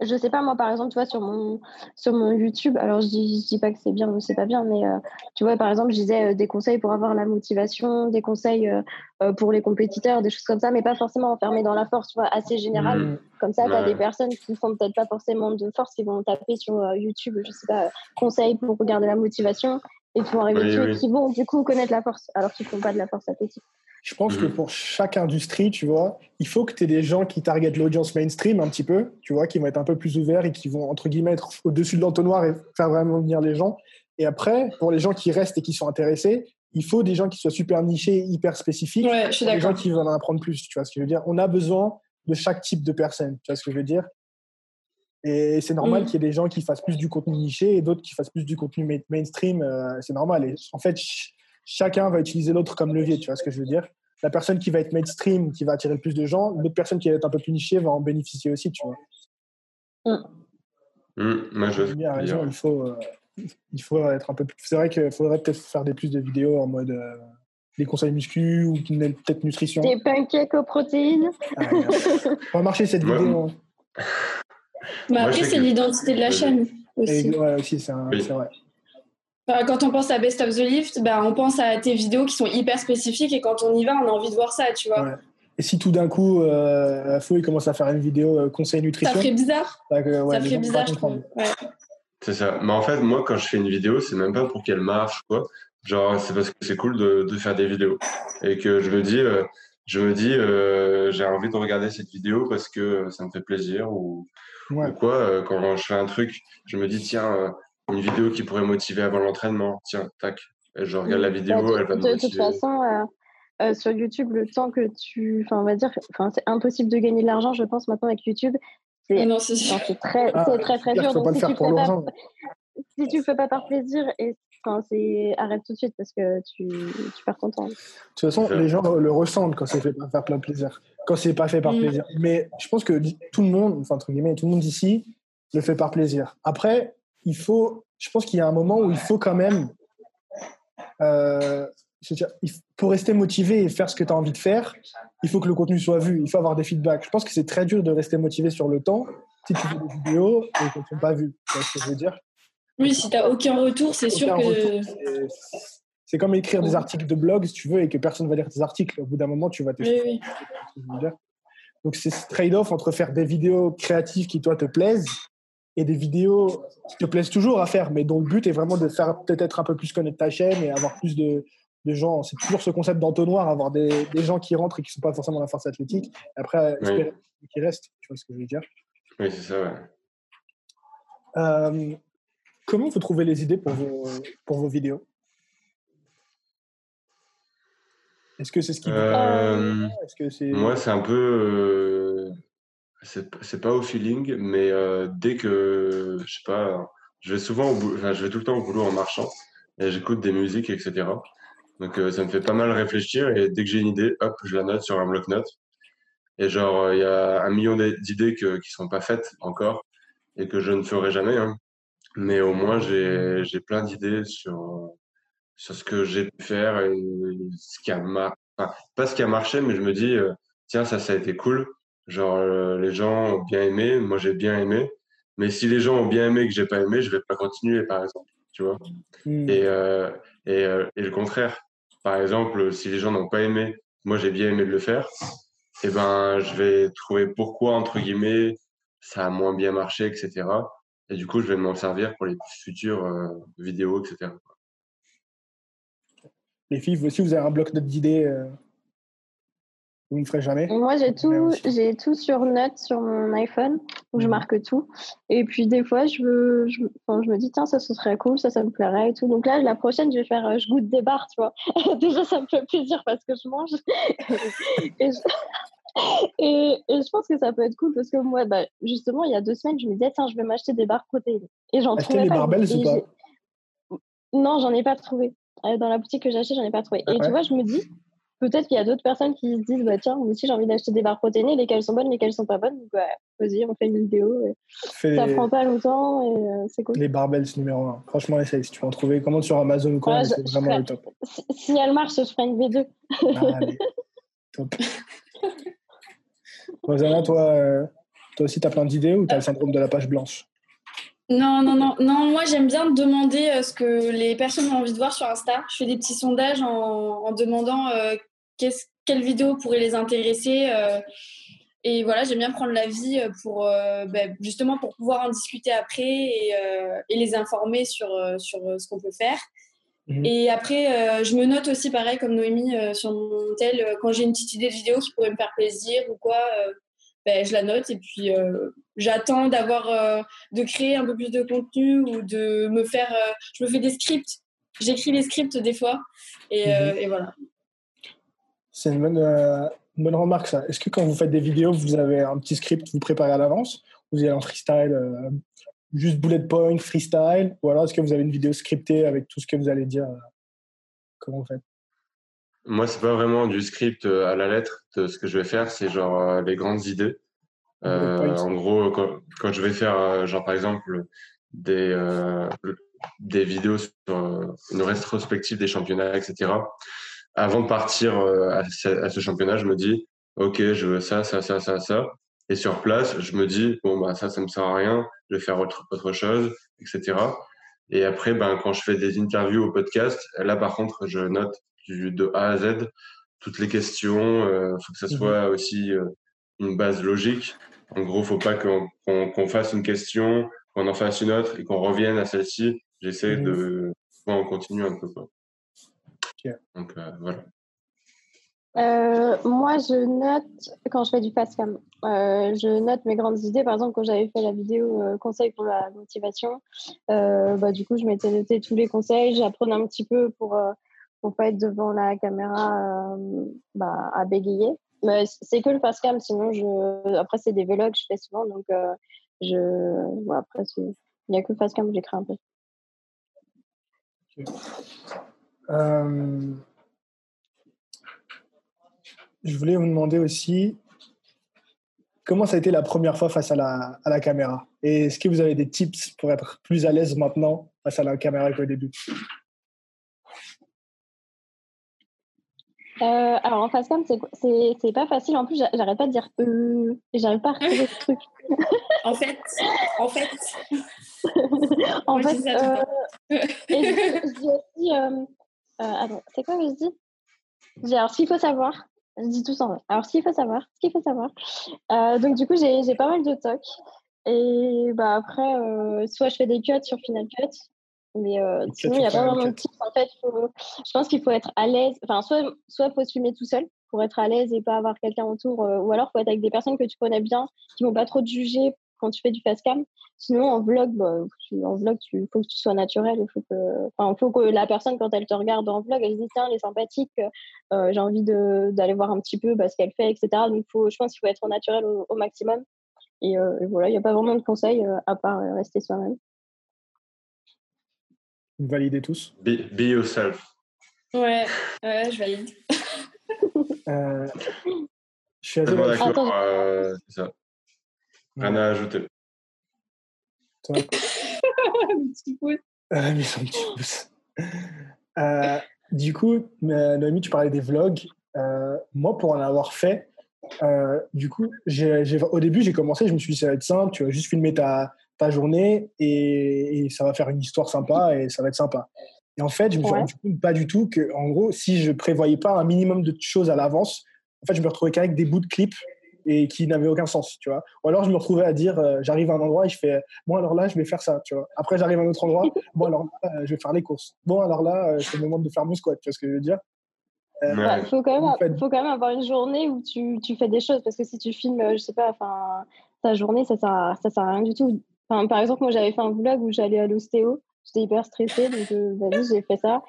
je sais pas, moi, par exemple, tu vois, sur mon, sur mon YouTube, alors je dis, je dis pas que c'est bien ou c'est pas bien, mais euh, tu vois, par exemple, je disais euh, des conseils pour avoir la motivation, des conseils euh, pour les compétiteurs, des choses comme ça, mais pas forcément enfermés dans la force, tu vois, assez général. Mmh. Comme ça, tu as des personnes qui font peut-être pas forcément de force, qui vont taper sur YouTube, je sais pas, conseils pour regarder la motivation, et qui vont arriver dessus, qui vont du coup connaître la force, alors qu'ils font pas de la force athlétique. Je pense que mhm. pour chaque industrie, tu vois, il faut que tu aies des gens qui targetent l'audience mainstream un petit peu, tu vois, qui vont être un peu plus ouverts et qui vont, entre guillemets, être au-dessus de l'entonnoir et faire vraiment venir les gens. Et après, pour les gens qui restent et qui sont intéressés, il faut des gens qui soient super nichés, hyper spécifiques. Ouais, je suis des gens qui veulent en apprendre plus, tu vois ce que je veux dire. On a besoin de chaque type de personne, tu vois ce que je veux dire. Et c'est normal mm. qu'il y ait des gens qui fassent plus du contenu niché et d'autres qui fassent plus du contenu mainstream. Euh, c'est normal. Et en fait, chacun va utiliser l'autre comme levier, tu vois ce que je veux dire La personne qui va être mainstream, qui va attirer le plus de gens, l'autre personne qui va être un peu plus nichée va en bénéficier aussi, tu vois. Mm. Mm, je raison, il faut, euh, il faut être un peu plus. C'est vrai qu'il faudrait peut-être faire des plus de vidéos en mode euh, des conseils muscu ou peut-être nutrition. Des pancakes aux protéines. Ah, ça va marcher cette vidéo. Hein. Mais après, c'est l'identité de la chaîne aussi. ouais, aussi, c'est vrai. Bah, quand on pense à Best of the Lift, bah, on pense à tes vidéos qui sont hyper spécifiques et quand on y va, on a envie de voir ça, tu vois. Et si tout d'un coup, euh, Fou commence à faire une vidéo euh, conseil nutrition? Ça ferait bizarre. Bah, ça ferait bizarre, je trouve. C'est ça. Mais en fait, moi, quand je fais une vidéo, c'est même pas pour qu'elle marche, quoi. Genre, c'est parce que c'est cool de, de, faire des vidéos. Et que je me dis, euh, je me dis, euh, j'ai envie de regarder cette vidéo parce que ça me fait plaisir ou, ou quoi. quand je fais un truc, je me dis, tiens, une vidéo qui pourrait motiver avant l'entraînement. Tiens, tac, je regarde la vidéo, bah, elle va me motiver. De toute façon, euh, euh, sur YouTube, le temps que tu. Enfin, on va dire. Enfin, c'est impossible de gagner de l'argent, je pense, maintenant avec YouTube. C'est très, ah, très, très, dur. Donc, si, tu fais pas, si tu le fais pas par plaisir, et, arrête tout de suite parce que tu, tu perds ton temps. De toute façon, les gens le ressentent quand c'est fait par plein plaisir. Quand c'est pas fait par mm. plaisir. Mais je pense que tout le monde, enfin, entre guillemets, tout le monde ici le fait par plaisir. Après, il faut, je pense qu'il y a un moment où il faut quand même, euh, pour rester motivé et faire ce que tu as envie de faire, il faut que le contenu soit vu, il faut avoir des feedbacks. Je pense que c'est très dur de rester motivé sur le temps si tu fais des vidéos et qu'elles ne sont pas vues. Tu vois ce que je veux dire? Oui, si tu n'as aucun retour, c'est sûr que. C'est comme écrire des articles de blog, si tu veux, et que personne ne va lire tes articles. Au bout d'un moment, tu vas te. Oui, Donc, c'est ce trade-off entre faire des vidéos créatives qui, toi, te plaisent et des vidéos qui te plaisent toujours à faire, mais dont le but est vraiment de faire peut-être un peu plus connaître ta chaîne et avoir plus de, de gens. C'est toujours ce concept d'entonnoir, avoir des, des, gens qui rentrent et qui ne sont pas forcément dans la force athlétique. Et après, espérer qu'ils restent. Tu vois ce que je veux dire Oui, c'est ça, ouais. Euh, comment vous trouvez les idées pour vos, pour vos vidéos? Est-ce que c'est ce qui euh, Moi, c'est un peu. Euh, c'est pas au feeling, mais euh, dès que, je sais pas, je vais souvent, au enfin, je vais tout le temps au boulot en marchant et j'écoute des musiques, etc. Donc euh, ça me fait pas mal réfléchir et dès que j'ai une idée, hop, je la note sur un bloc-notes. Et genre, il y a un million d'idées qui sont pas faites encore et que je ne ferai jamais. Hein. mais au moins j'ai plein d'idées sur, sur ce que j'ai pu faire et ce qui a marché. pas ce qui a marché, mais je me dis, euh, tiens, ça, ça a été cool. Genre, euh, les gens ont bien aimé, moi j'ai bien aimé. Mais si les gens ont bien aimé et que j'ai pas aimé, je vais pas continuer, par exemple. Tu vois hmm. et, euh, et, et, le contraire. Par exemple, si les gens n'ont pas aimé, moi j'ai bien aimé de le faire, et eh ben, je vais trouver pourquoi, entre guillemets, ça a moins bien marché, etc. Et du coup, je vais m'en servir pour les futures vidéos, etc. Les filles, vous aussi, vous avez un bloc d'idées euh, vous ne ferez jamais Moi, j'ai tout, j'ai tout sur Note sur mon iPhone, où je mhm. marque tout. Et puis, des fois, je, veux, je, je me dis, tiens, ça, ce serait cool, ça, ça me plairait et tout. Donc là, la prochaine, je vais faire, euh, je goûte des bars, tu vois. Déjà, ça me fait plaisir parce que je mange. et, je... Et, je pense que ça peut être cool parce que moi, bah, justement, il y a deux semaines, je me disais, tiens, je vais m'acheter des barres protéines. Et j'en trouvais les barbelles ou pas Non, j'en ai pas trouvé. Euh, dans la boutique que j'ai acheté, j'en ai pas trouvé. Et tu vois, je me dis, peut-être qu'il y a d'autres personnes qui se disent, bah tiens, moi aussi j'ai envie d'acheter des barres protéinées, lesquelles sont bonnes, lesquelles sont pas bonnes. Donc, ouais, vas-y, on fait une vidéo. Ça prend pas longtemps et euh, c'est cool. Les barbelles, c'est numéro un. Franchement, essaye. Si tu vas en trouver, comment sur Amazon ou quoi, c'est vraiment le top. Si, elle marche, je ferai une V2. allez. top. Rosanna, toi, euh, toi aussi, tu as plein d'idées ou tu as le syndrome de la page blanche? Non, non, non, non. Moi, j'aime bien demander euh, ce que les personnes ont envie de voir sur Insta. Je fais des petits sondages en, demandant euh, quelle vidéo pourrait les intéresser. et voilà, j'aime bien prendre l'avis pour ben, justement pour pouvoir en discuter après et, les informer sur, sur ce qu'on peut faire. Mhm. Et après, je me note aussi, pareil, comme Noémie, sur mon tel, quand j'ai une petite idée de vidéo qui pourrait me faire plaisir ou quoi, ben, je la note et puis euh, j'attends d'avoir euh, de créer un peu plus de contenu ou de me faire euh, je me fais des scripts. J'écris les scripts des fois et, mhm. voilà. C'est une bonne, remarque ça. Est-ce que quand vous faites des vidéos vous avez un petit script vous préparez à l'avance vous allez en freestyle juste bullet point freestyle ou alors est-ce que vous avez une vidéo scriptée avec tout ce que vous allez dire comment vous faites? Moi, c'est pas vraiment du script euh, à la lettre. De ce que je vais faire, c'est genre euh, les grandes idées. Euh, en gros, quand, je vais faire, genre par exemple, des, des vidéos sur une rétrospective des championnats, etc. Avant de partir à ce, championnat, je me dis, ok, je veux ça, ça, ça, ça, ça. Et sur place, je me dis, bon, bah, ça, ça me sert à rien, je vais faire autre, autre chose, etc. Et après, ben, quand je fais des interviews au podcast, là, par contre, je note de A à Z toutes les questions. Il euh, faut que ça mhm. soit aussi euh, une base logique. En gros, faut pas qu'on fasse une question, qu'on en fasse une autre et qu'on revienne à celle-ci. J'essaie mhm. de. on continue un peu. Quoi. Donc, euh, voilà. moi, je note quand je fais du fast cam. je note mes grandes idées. Par exemple, quand j'avais fait la vidéo conseil pour la motivation, bah, du coup, je m'étais noté tous les conseils. J'apprenais un petit peu pour pour pas être devant la caméra euh, bah, à bégayer. Mais c'est que le fast cam, sinon je... après c'est des vlogs je fais souvent, donc euh, je... Bon, après il n'y a que le fast cam que j'écris un peu. Euh, je voulais vous demander aussi comment ça a été la première fois face à la, à la caméra? Et est-ce que vous avez des tips pour être plus à l'aise maintenant face à la caméra qu'au début? Euh, alors en face cam, c'est pas facile. En plus, j'arrête pas de dire euh, et j'arrive pas à retrouver ce truc. en fait, en fait. en fait, euh, et je, dis aussi. Euh, attends, c'est quoi que je dis? Je dis alors ce qu'il faut savoir. Je dis tout vrai. Alors ce qu'il faut savoir, ce qu'il faut savoir. donc du coup, j'ai pas mal de tocs. Et bah après, soit je fais des cuts sur Final Cut, mais euh, sinon, il n'y a pas vraiment de tips. En fait, je pense qu'il faut être à l'aise. Enfin, soit il faut se filmer tout seul pour être à l'aise et pas avoir quelqu'un autour. Euh, ou alors, il faut être avec des personnes que tu connais bien, qui vont pas trop te juger quand tu fais du fast cam. Sinon, en vlog, bah, en vlog, il faut que tu sois naturel. Il faut que, enfin, faut que la personne, quand elle te regarde en vlog, elle se dise tiens, elle est sympathique. Euh, j'ai envie d'aller voir un petit peu bah, ce qu'elle fait, etc. Donc, faut, je pense qu'il faut être naturel au, au maximum. Et, et voilà, il n'y a pas vraiment de conseils à part rester soi-même. Vous validez tous be, be, yourself. Ouais, ouais, je valide. euh, je suis assez d'accord. Euh, c'est ça. Rien à ajouter. petit pouce. Ah, mais son petit pouce. Euh, du coup, Noémie, tu parlais des vlogs. Euh, moi, pour en avoir fait, euh, du coup, au début, j'ai commencé, je me suis dit, ça va être simple, tu vas juste filmer ta, ta journée et, ça va faire une histoire sympa et ça va être sympa. Et en fait, je me suis rendu compte pas du tout que, en gros, si je prévoyais pas un minimum de choses à l'avance, en fait, je me retrouvais qu'avec des bouts de clips et qui n'avaient aucun sens, tu vois. Ou alors, je me retrouvais à dire, euh, j'arrive à un endroit et je fais, bon, alors là, je vais faire ça, tu vois. Après, j'arrive à un autre endroit, bon, alors là, je vais faire les courses. Bon, alors là, c'est le moment de faire mon squat, tu vois ce que je veux dire? Il bah, faut, quand même, faut quand même avoir une journée où tu, tu, fais des choses parce que si tu filmes, je sais pas, enfin, ta journée, ça sert, ça sert à rien du tout. Enfin, par exemple, moi, j'avais fait un vlog où j'allais à l'ostéo. J'étais hyper stressée, donc euh, j'ai fait ça.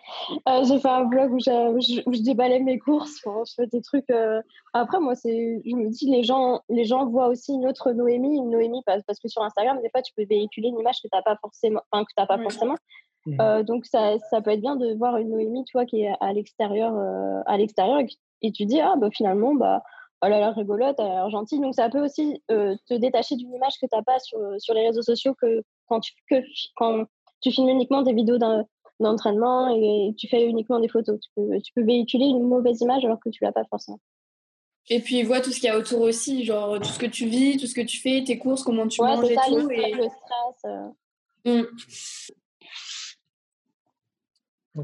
Euh, j'ai fait un vlog où, je, où je déballais mes courses. je fais des trucs. Euh. Après, moi, c'est, je me dis, les gens, les gens voient aussi une autre Noémie, une Noémie, parce, parce que sur Instagram, des fois, tu peux véhiculer une image que tu n'as pas forcément. Enfin, que as pas forcément. Mmh. Euh, donc ça, ça, peut être bien de voir une Noémie, tu vois, qui est à l'extérieur, à l'extérieur, et, tu dis ah bah finalement bah elle a l'air rigolote, elle a l'air gentille. Donc ça peut aussi euh, te détacher d'une image que tu n'as pas sur, sur les réseaux sociaux que quand tu, que, quand tu filmes uniquement des vidéos d'entraînement et tu fais uniquement des photos. Tu peux, tu peux véhiculer une mauvaise image alors que tu l'as pas forcément. Et puis vois tout ce qu'il y a autour aussi, genre tout ce que tu vis, tout ce que tu fais, tes courses, comment tu manges et tout. Le, et... le stress. Mmh.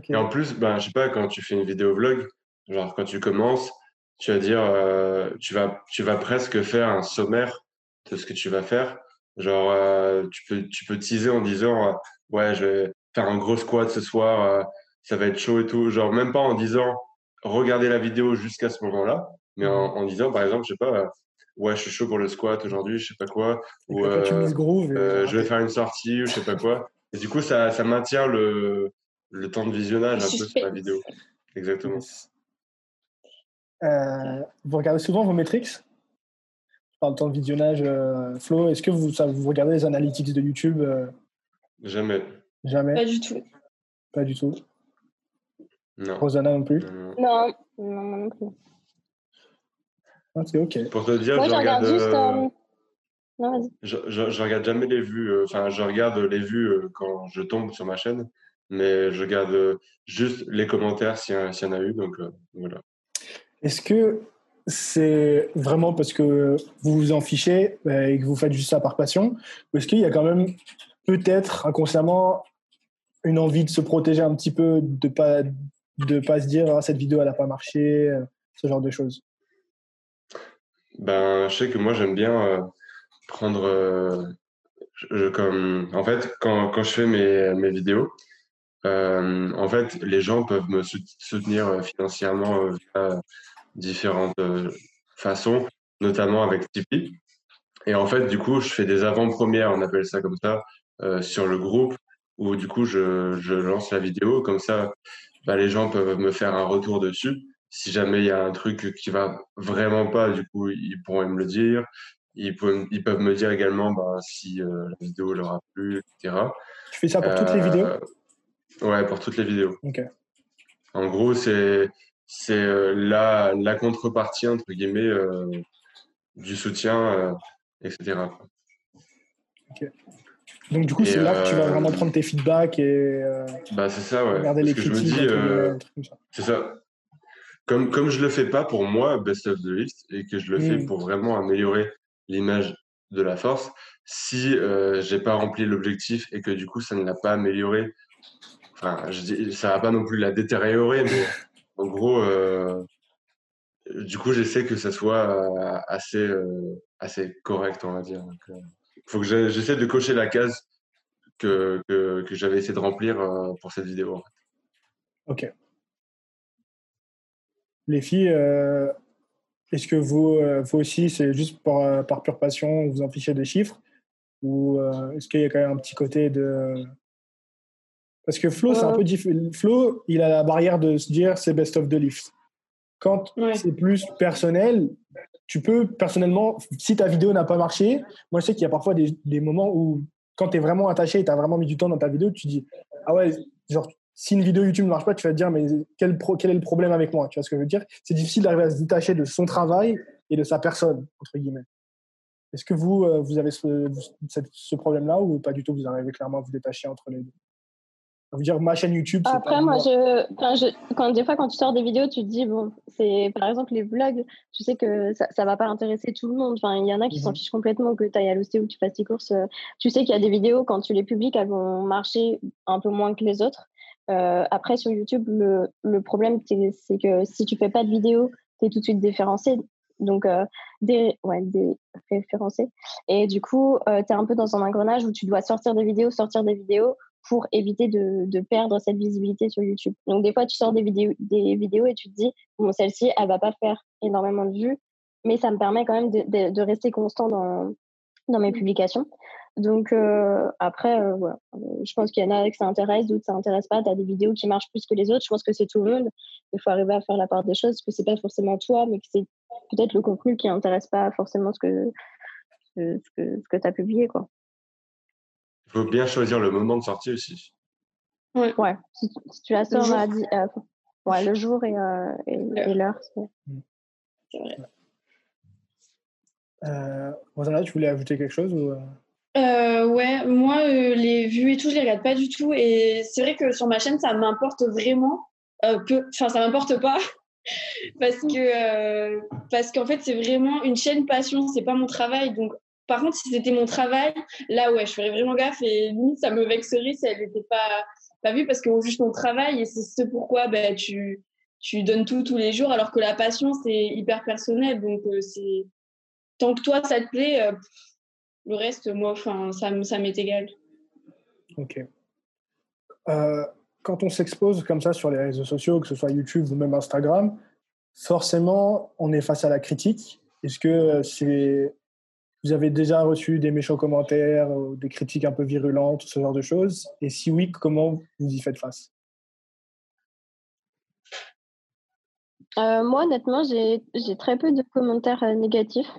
Et en plus, ben, je sais pas, quand tu fais une vidéo vlog, genre quand tu commences, tu vas dire, euh, tu, vas, tu vas presque faire un sommaire de ce que tu vas faire. Genre, euh, tu, peux, tu peux teaser en disant, euh, ouais, je vais faire un gros squat ce soir, ça va être chaud et tout. Genre, même pas en disant, regardez la vidéo jusqu'à ce moment-là, mais en, en, disant, par exemple, je sais pas, ouais, je suis chaud pour le squat aujourd'hui, je sais pas quoi, ou je vais faire une sortie, ou je sais pas quoi. Et du coup, ça, ça maintient le, le temps de visionnage un peu sur la vidéo. Exactement. Euh, vous regardez souvent vos métriques? Je parle de temps de visionnage. Euh, Flo, est-ce que vous, ça, vous regardez les analytics de YouTube euh? Jamais. Jamais? Pas du tout. Pas du tout? Non. Rosanna non plus? Non, non, non plus. Ah, c'est ok. Pour te dire, je, regarde, juste. Non, je, je, je, regarde jamais les vues. Enfin, je regarde les vues quand je tombe sur ma chaîne mais je garde euh, juste les commentaires s'il y, en a eu. Donc euh, voilà. Est-ce que c'est vraiment parce que vous vous en fichez euh, et que vous faites juste ça par passion Ou est-ce qu'il y a quand même peut-être inconsciemment une envie de se protéger un petit peu, de pas de pas se dire ah, cette vidéo elle n'a pas marché, ce genre de choses? Ben, je sais que moi j'aime bien prendre comme en fait quand, quand je fais mes, mes vidéos, euh, en fait, les gens peuvent me soutenir euh, financièrement euh, via différentes façons, notamment avec Tipeee. Et en fait, du coup, je fais des avant-premières, on appelle ça comme ça, sur le groupe, où du coup, je, je lance la vidéo. Comme ça, bah, les gens peuvent me faire un retour dessus. Si jamais il y a un truc qui va vraiment pas, du coup, ils pourront me le dire. Ils peuvent, ils peuvent me dire également bah, si la vidéo leur a plu, etc. Tu fais ça pour toutes les vidéos? Ouais, pour toutes les vidéos. En gros, c'est c'est euh, la, la contrepartie, entre guillemets, euh, du soutien, euh, etc. Donc, du coup, c'est là que tu vas vraiment prendre tes feedbacks et bah, c'est ça, ouais. regarder les critiques. C'est ça. Comme, comme je le fais pas pour moi, Best of the List, et que je le fais hmm. pour vraiment améliorer l'image de la force, si j'ai pas rempli l'objectif et que du coup, ça ne l'a pas amélioré Enfin, je dis, ça va pas non plus la détériorer, mais en gros, euh, du coup, j'essaie que ça soit euh, assez, euh, assez correct, on va dire. Il faut que j'essaie de cocher la case que, que, que j'avais essayé de remplir pour cette vidéo. Ok. Les filles, est-ce que vous, vous aussi, c'est juste par, par pure passion, vous en fichez des chiffres? Ou est-ce qu'il y a quand même un petit côté de parce que Flo, c'est un peu différent. Flo, il a la barrière de se dire c'est best of the lift. Quand c'est plus personnel, tu peux personnellement, si ta vidéo n'a pas marché, moi je sais qu'il y a parfois des, des moments où quand tu es vraiment attaché et tu as vraiment mis du temps dans ta vidéo, tu dis ah ouais, genre si une vidéo YouTube ne marche pas, tu vas te dire mais quel, quel est le problème avec moi Tu vois ce que je veux dire? C'est difficile d'arriver à se détacher de son travail et de sa personne entre guillemets. Est-ce que vous, euh, vous avez ce, ce problème-là ou pas du tout? Vous arrivez clairement à vous détacher entre les deux dire ma chaîne YouTube. Après, moi, je, je, quand des fois, quand tu sors des vidéos, tu te dis bon, c'est par exemple les vlogs. Tu sais que ça, ça va pas intéresser tout le monde. Enfin, il y en a qui s'en mhm. fichent complètement que tu ailles à l'ostéo ou que tu fasses tes courses. Tu sais qu'il y a des vidéos quand tu les publies, elles vont marcher un peu moins que les autres. Euh, après, sur YouTube, le, le problème, c'est que si tu fais pas de vidéo, tu es tout de suite déférencé donc euh, des, ouais, des référencés. Et du coup, euh, tu es un peu dans un engrenage où tu dois sortir des vidéos, sortir des vidéos pour éviter de, de, perdre cette visibilité sur YouTube. Donc des fois, tu sors des vidéos, des vidéos et tu te dis, bon, celle-ci, elle va pas faire énormément de vues, mais ça me permet quand même de, de, rester constant dans, dans mes publications. Donc euh, après, euh, voilà. je pense qu'il y en a que ça intéresse, d'autres ça intéresse pas. Tu as des vidéos qui marchent plus que les autres. Je pense que c'est tout le monde. Il faut arriver à faire la part des choses, que c'est pas forcément toi, mais que c'est peut-être le contenu qui n'intéresse pas forcément ce que, ce, que, ce que tu as publié. Quoi. Il faut bien choisir le moment de sortie aussi. Ouais, ouais. Si, tu la sors à euh, ouais, le jour et, euh, et, l'heure. C'est vrai. Euh, Rosanna, tu voulais ajouter quelque chose ou... Euh, ouais, moi, euh, les vues et tout, je les regarde pas du tout. Et c'est vrai que sur ma chaîne, ça m'importe vraiment euh, peu. Enfin, ça m'importe pas. parce que parce qu'en fait, c'est vraiment une chaîne passion, c'est pas mon travail. Donc, par contre, si c'était mon travail, là, ouais, je ferais vraiment gaffe. Et limite, ça me vexerait si elle n'était pas, pas vue parce que juste mon travail. Et c'est ce pourquoi ben, tu, tu donnes tout tous les jours. Alors que la passion, c'est hyper personnel. Donc, c'est tant que toi, ça te plaît le reste, moi, enfin, ça, ça m'est égal. Ok. Euh, quand on s'expose comme ça sur les réseaux sociaux, que ce soit YouTube ou même Instagram, forcément, on est face à la critique. Est-ce que euh, c'est vous avez déjà reçu des méchants commentaires, ou des critiques un peu virulentes, ce genre de choses Et si oui, comment vous y faites face? Euh, Moi, honnêtement, j'ai très peu de commentaires négatifs.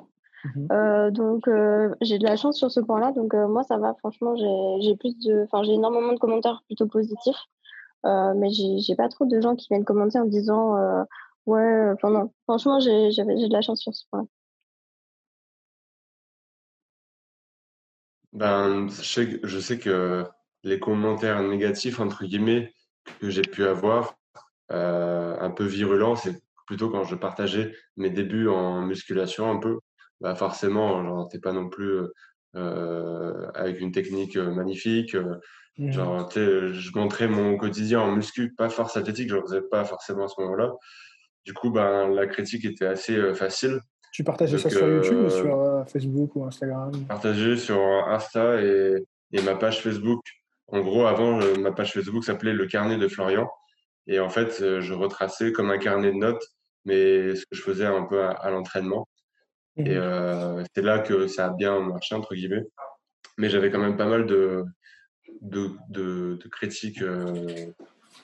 Mmh euh, donc euh, j'ai de la chance sur ce point-là. Donc euh, moi ça va. Franchement j'ai plus de, enfin j'ai énormément de commentaires plutôt positifs. mais j'ai pas trop de gens qui viennent commenter en disant ouais. Enfin non. Franchement j'ai de la chance sur ce point. -là. Ben je sais, je sais que les commentaires négatifs entre guillemets que j'ai pu avoir un peu virulents, c'est plutôt quand je partageais mes débuts en musculation un peu bah forcément, genre, t'es pas non plus euh, avec une technique magnifique. Mmh. Genre, je montrais mon quotidien en muscu, pas force athlétique, je ne faisais pas forcément à ce moment-là. Du coup, ben, la critique était assez facile. Tu partageais ça sur YouTube ou sur Facebook ou Instagram? Partagé sur Insta et, et, ma page Facebook. En gros, avant, ma page Facebook s'appelait Le Carnet de Florian. Et en fait, je retraçais comme un carnet de notes, mais ce que je faisais un peu à l'entraînement. Et euh, c'est là que ça a bien marché, entre guillemets. Mais j'avais quand même pas mal de, de, de, critiques euh,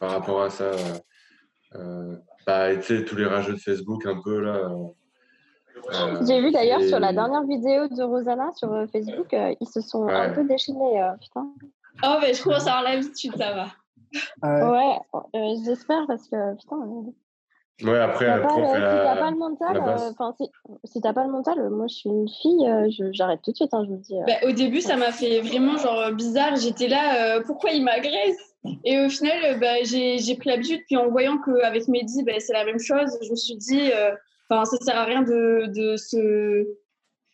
par rapport à ça. Euh, bah, tu sais, tous les rageux de Facebook, un peu là. J'ai vu d'ailleurs sur la dernière vidéo de Rosanna sur Facebook, ils se sont un peu déchaînés. putain. Oh, mais je commence à avoir l'habitude, ça va. ouais, j'espère parce que putain. Ouais, après, si t'as pas, le mental, euh, si, t'as pas le mental, moi je suis une fille, euh, j'arrête tout de suite, hein, je vous dis. Euh. Bah, au début, ça m'a fait vraiment genre bizarre. J'étais là, pourquoi il m'agresse? Et au final, bah, j'ai pris l'habitude. Puis en voyant qu'avec Mehdi, bah, c'est la même chose, je me suis dit, enfin, ça sert à rien de, de se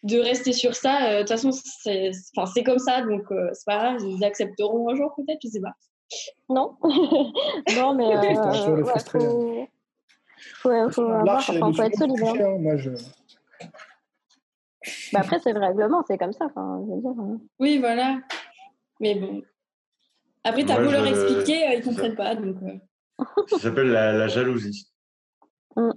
de rester sur ça. De toute façon, c'est comme ça, donc c'est pas grave, ils accepteront un jour peut-être, je sais pas. Non, non, mais faut, faut, avoir, faut être solide. Hein. Moi, je... bah après, c'est vrai, c'est comme ça. Enfin, je veux dire, hein. Oui, voilà. Mais bon. Après, t'as beau leur expliquer, euh, ils comprennent pas. Donc, euh. Ça s'appelle la, la, jalousie. Mm.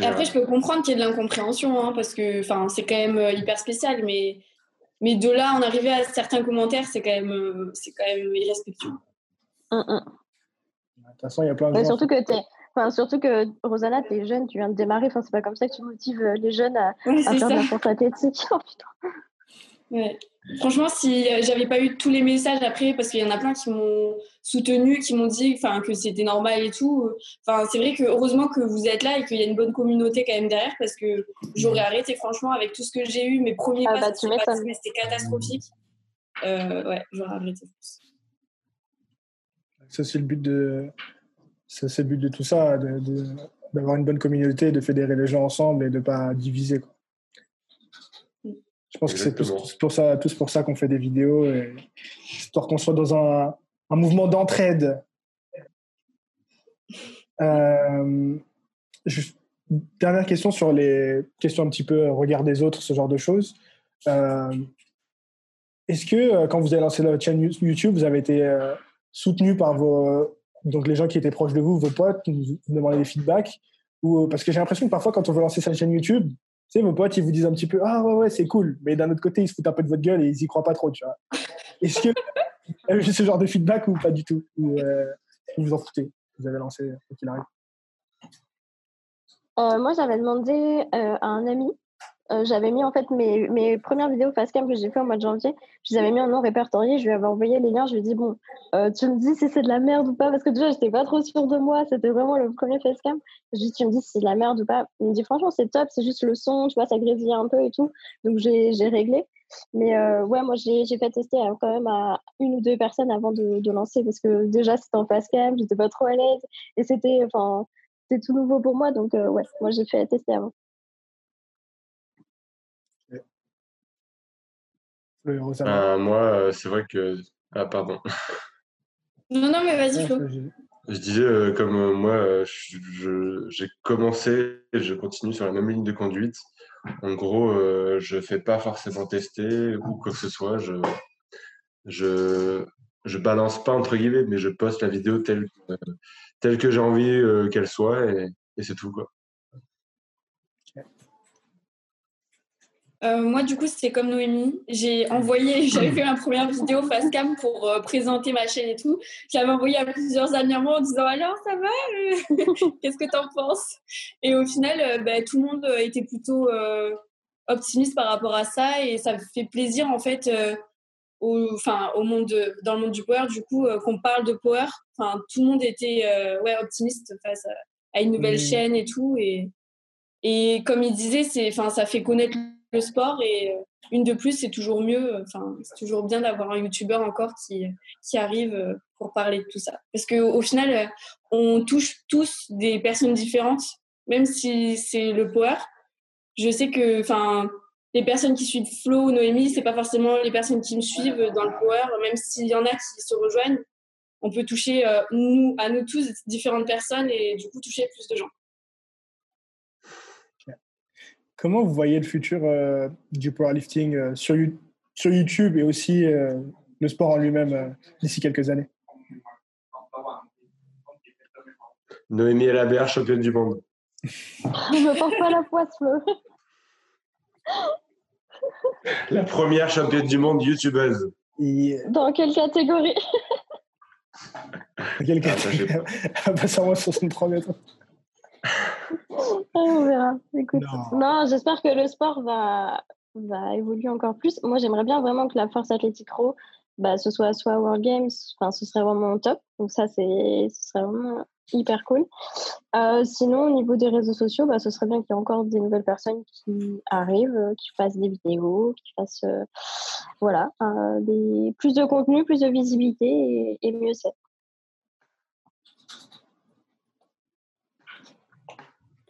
Et après, je peux comprendre qu'il y ait de l'incompréhension, hein, parce que c'est quand même euh, hyper spécial, mais, mais de là en arriver à certains commentaires, c'est quand, même, c'est quand même irrespectueux. Mm, mm. De toute façon, il y a plein de Surtout que tu Enfin, surtout que Rosanna, tu es jeune, tu viens de démarrer. Enfin, c'est pas comme ça que tu motives euh, les jeunes à, faire de la course athlétique. Oh, ouais. Franchement, si euh, j'avais pas eu tous les messages après, parce qu'il y en a plein qui m'ont soutenus, qui m'ont dit enfin, que c'était normal et tout. Enfin, c'est vrai que heureusement que vous êtes là et qu'il y a une bonne communauté quand même derrière parce que j'aurais arrêté, franchement, avec tout ce que j'ai eu, mes premiers ah, pas, bah, c'était catastrophique. Euh, ouais, j'aurais arrêté. Ça, c'est le but de, ça, c'est le but de tout ça, d'avoir une bonne communauté, de fédérer les gens ensemble et de ne pas diviser. Quoi. Je pense que c'est tous pour ça, tous pour ça qu'on fait des vidéos, et, histoire qu'on soit dans un, un mouvement d'entraide. Euh, dernière question sur les questions un petit peu regard des autres, ce genre de choses. Euh, est-ce que euh, quand vous avez lancé la chaîne YouTube, vous avez été soutenu par vos, donc les gens qui étaient proches de vous, vos potes, vous demandaient des feedbacks? Ou parce que j'ai l'impression que parfois quand on veut lancer sa chaîne YouTube, tu vos potes, ils vous disent un petit peu Ah ouais, ouais, c'est cool. Mais d'un autre côté, ils se foutent un peu de votre gueule et ils y croient pas trop, tu vois. Est-ce que vous avez ce genre de feedback ou pas du tout Ou euh, vous en foutez Vous avez lancé, quoi qu'il arrive euh, Moi, j'avais demandé euh, à un ami j'avais mis en fait mes, mes premières vidéos facecam que j'ai fait au mois de janvier, je les avais mis en non répertorié, je lui avais envoyé les liens, je lui ai dit bon, tu me dis si c'est de la merde ou pas, parce que déjà j'étais pas trop sûre de moi, c'était vraiment le premier facecam. Je lui tu me dis si c'est de la merde ou pas. Il me dit franchement c'est top, c'est juste le son, tu vois, ça grésille un peu et tout, donc j'ai réglé. Mais euh, ouais, moi j'ai fait tester quand même à une ou deux personnes avant de, de lancer, parce que déjà c'était en facecam, j'étais pas trop à l'aise, et c'était enfin c'était tout nouveau pour moi, donc ouais, moi j'ai fait tester avant. Euh, moi, euh, c'est vrai que. Ah, pardon. Non, non, mais vas-y, Flo. Je disais, euh, comme moi, j'ai commencé et je continue sur la même ligne de conduite. En gros, je ne fais pas forcément tester ou quoi que ce soit. Je, je, je balance pas, entre guillemets, mais je poste la vidéo telle, telle que j'ai envie qu'elle soit et, et c'est tout. Quoi. Euh, moi, du coup, c'était comme Noémie. J'ai envoyé, j'avais fait ma première vidéo face cam pour euh, présenter ma chaîne et tout. J'avais envoyé à plusieurs amis à moi en disant alors ça va? Qu'est-ce que t'en penses? Et au final, euh, bah, tout le monde était plutôt optimiste par rapport à ça et ça fait plaisir en fait. au, enfin, au monde dans le monde du power, du coup, qu'on parle de power. Enfin, tout le monde était ouais, optimiste face à, une nouvelle chaîne et tout. Et, et comme il disait, c'est, enfin, ça fait connaître le sport et euh, une de plus, c'est toujours mieux. Enfin, c'est toujours bien d'avoir un youtubeur encore qui, qui arrive euh, pour parler de tout ça. Parce qu'au final, euh, on touche tous des personnes différentes, même si c'est le power. Je sais que, enfin, les personnes qui suivent Flo ou Noémie, c'est pas forcément les personnes qui me suivent dans le power, même s'il y en a qui se rejoignent. On peut toucher nous, à nous tous différentes personnes et du coup toucher plus de gens. Comment vous voyez le futur euh, du powerlifting euh, sur, sur, YouTube et aussi euh, le sport en lui-même d'ici quelques années? Noémie Elabert, championne du monde. Je ne me porte pas la poisse, Flo. La première championne du monde youtubeuse. Dans quelle catégorie? Dans quelle ah, catégorie? Ah, bah, ça va 63 mètres. On verra. Écoute. Non, j'espère que le sport va, va évoluer encore plus. Moi, j'aimerais bien vraiment que la force athlétique Raw, bah, ce soit soit World Games, enfin, ce serait vraiment top. Donc ça, c'est, ce serait vraiment hyper cool. Euh, sinon, au niveau des réseaux sociaux, bah, ce serait bien qu'il y ait encore des nouvelles personnes qui arrivent, euh, qui fassent des vidéos, qui fassent euh, voilà, des, plus de contenu, plus de visibilité et, et mieux c'est.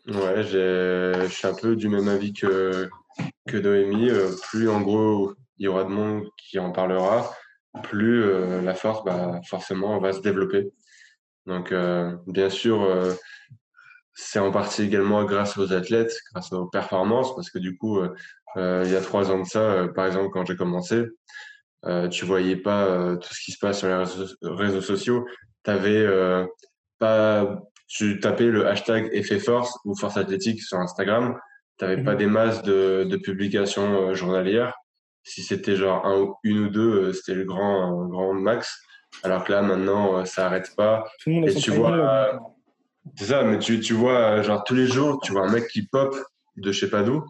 Ouais, je suis un peu du même avis que, que Noémie. Euh, plus en gros il y aura de monde qui en parlera, plus euh, la force, bah, forcément, va se développer. Donc, euh, bien sûr, c'est en partie également grâce aux athlètes, grâce aux performances, parce que du coup, il y a trois ans de ça, par exemple, quand j'ai commencé, tu voyais pas tout ce qui se passe sur les réseaux, sociaux. Tu avais pas tu tapais le hashtag effet force ou force athlétique sur Instagram, tu n'avais pas mhm. des masses de, de publications euh, journalières. Si c'était genre un, une ou deux, euh, c'était le grand, grand max. Alors que là, maintenant, euh, ça arrête pas. Et tu vois, c'est ça, mais tu, tu vois, genre tous les jours, tu vois un mec qui pop de je sais pas d'où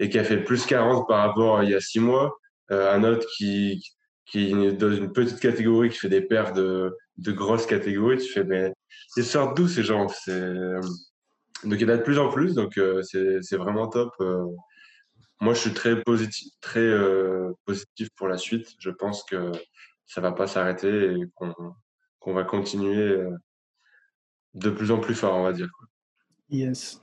et qui a fait plus 40 par rapport à il y a six mois. un autre qui, qui est dans une petite catégorie qui fait des paires de, de grosses catégories. Tu fais, mais ils sortent d'où ces gens? Donc il y en a de plus en plus, donc c'est vraiment top. Moi, je suis très positif, très positif pour la suite. Je pense que ça va pas s'arrêter et qu'on va continuer de plus en plus fort, on va dire. Yes.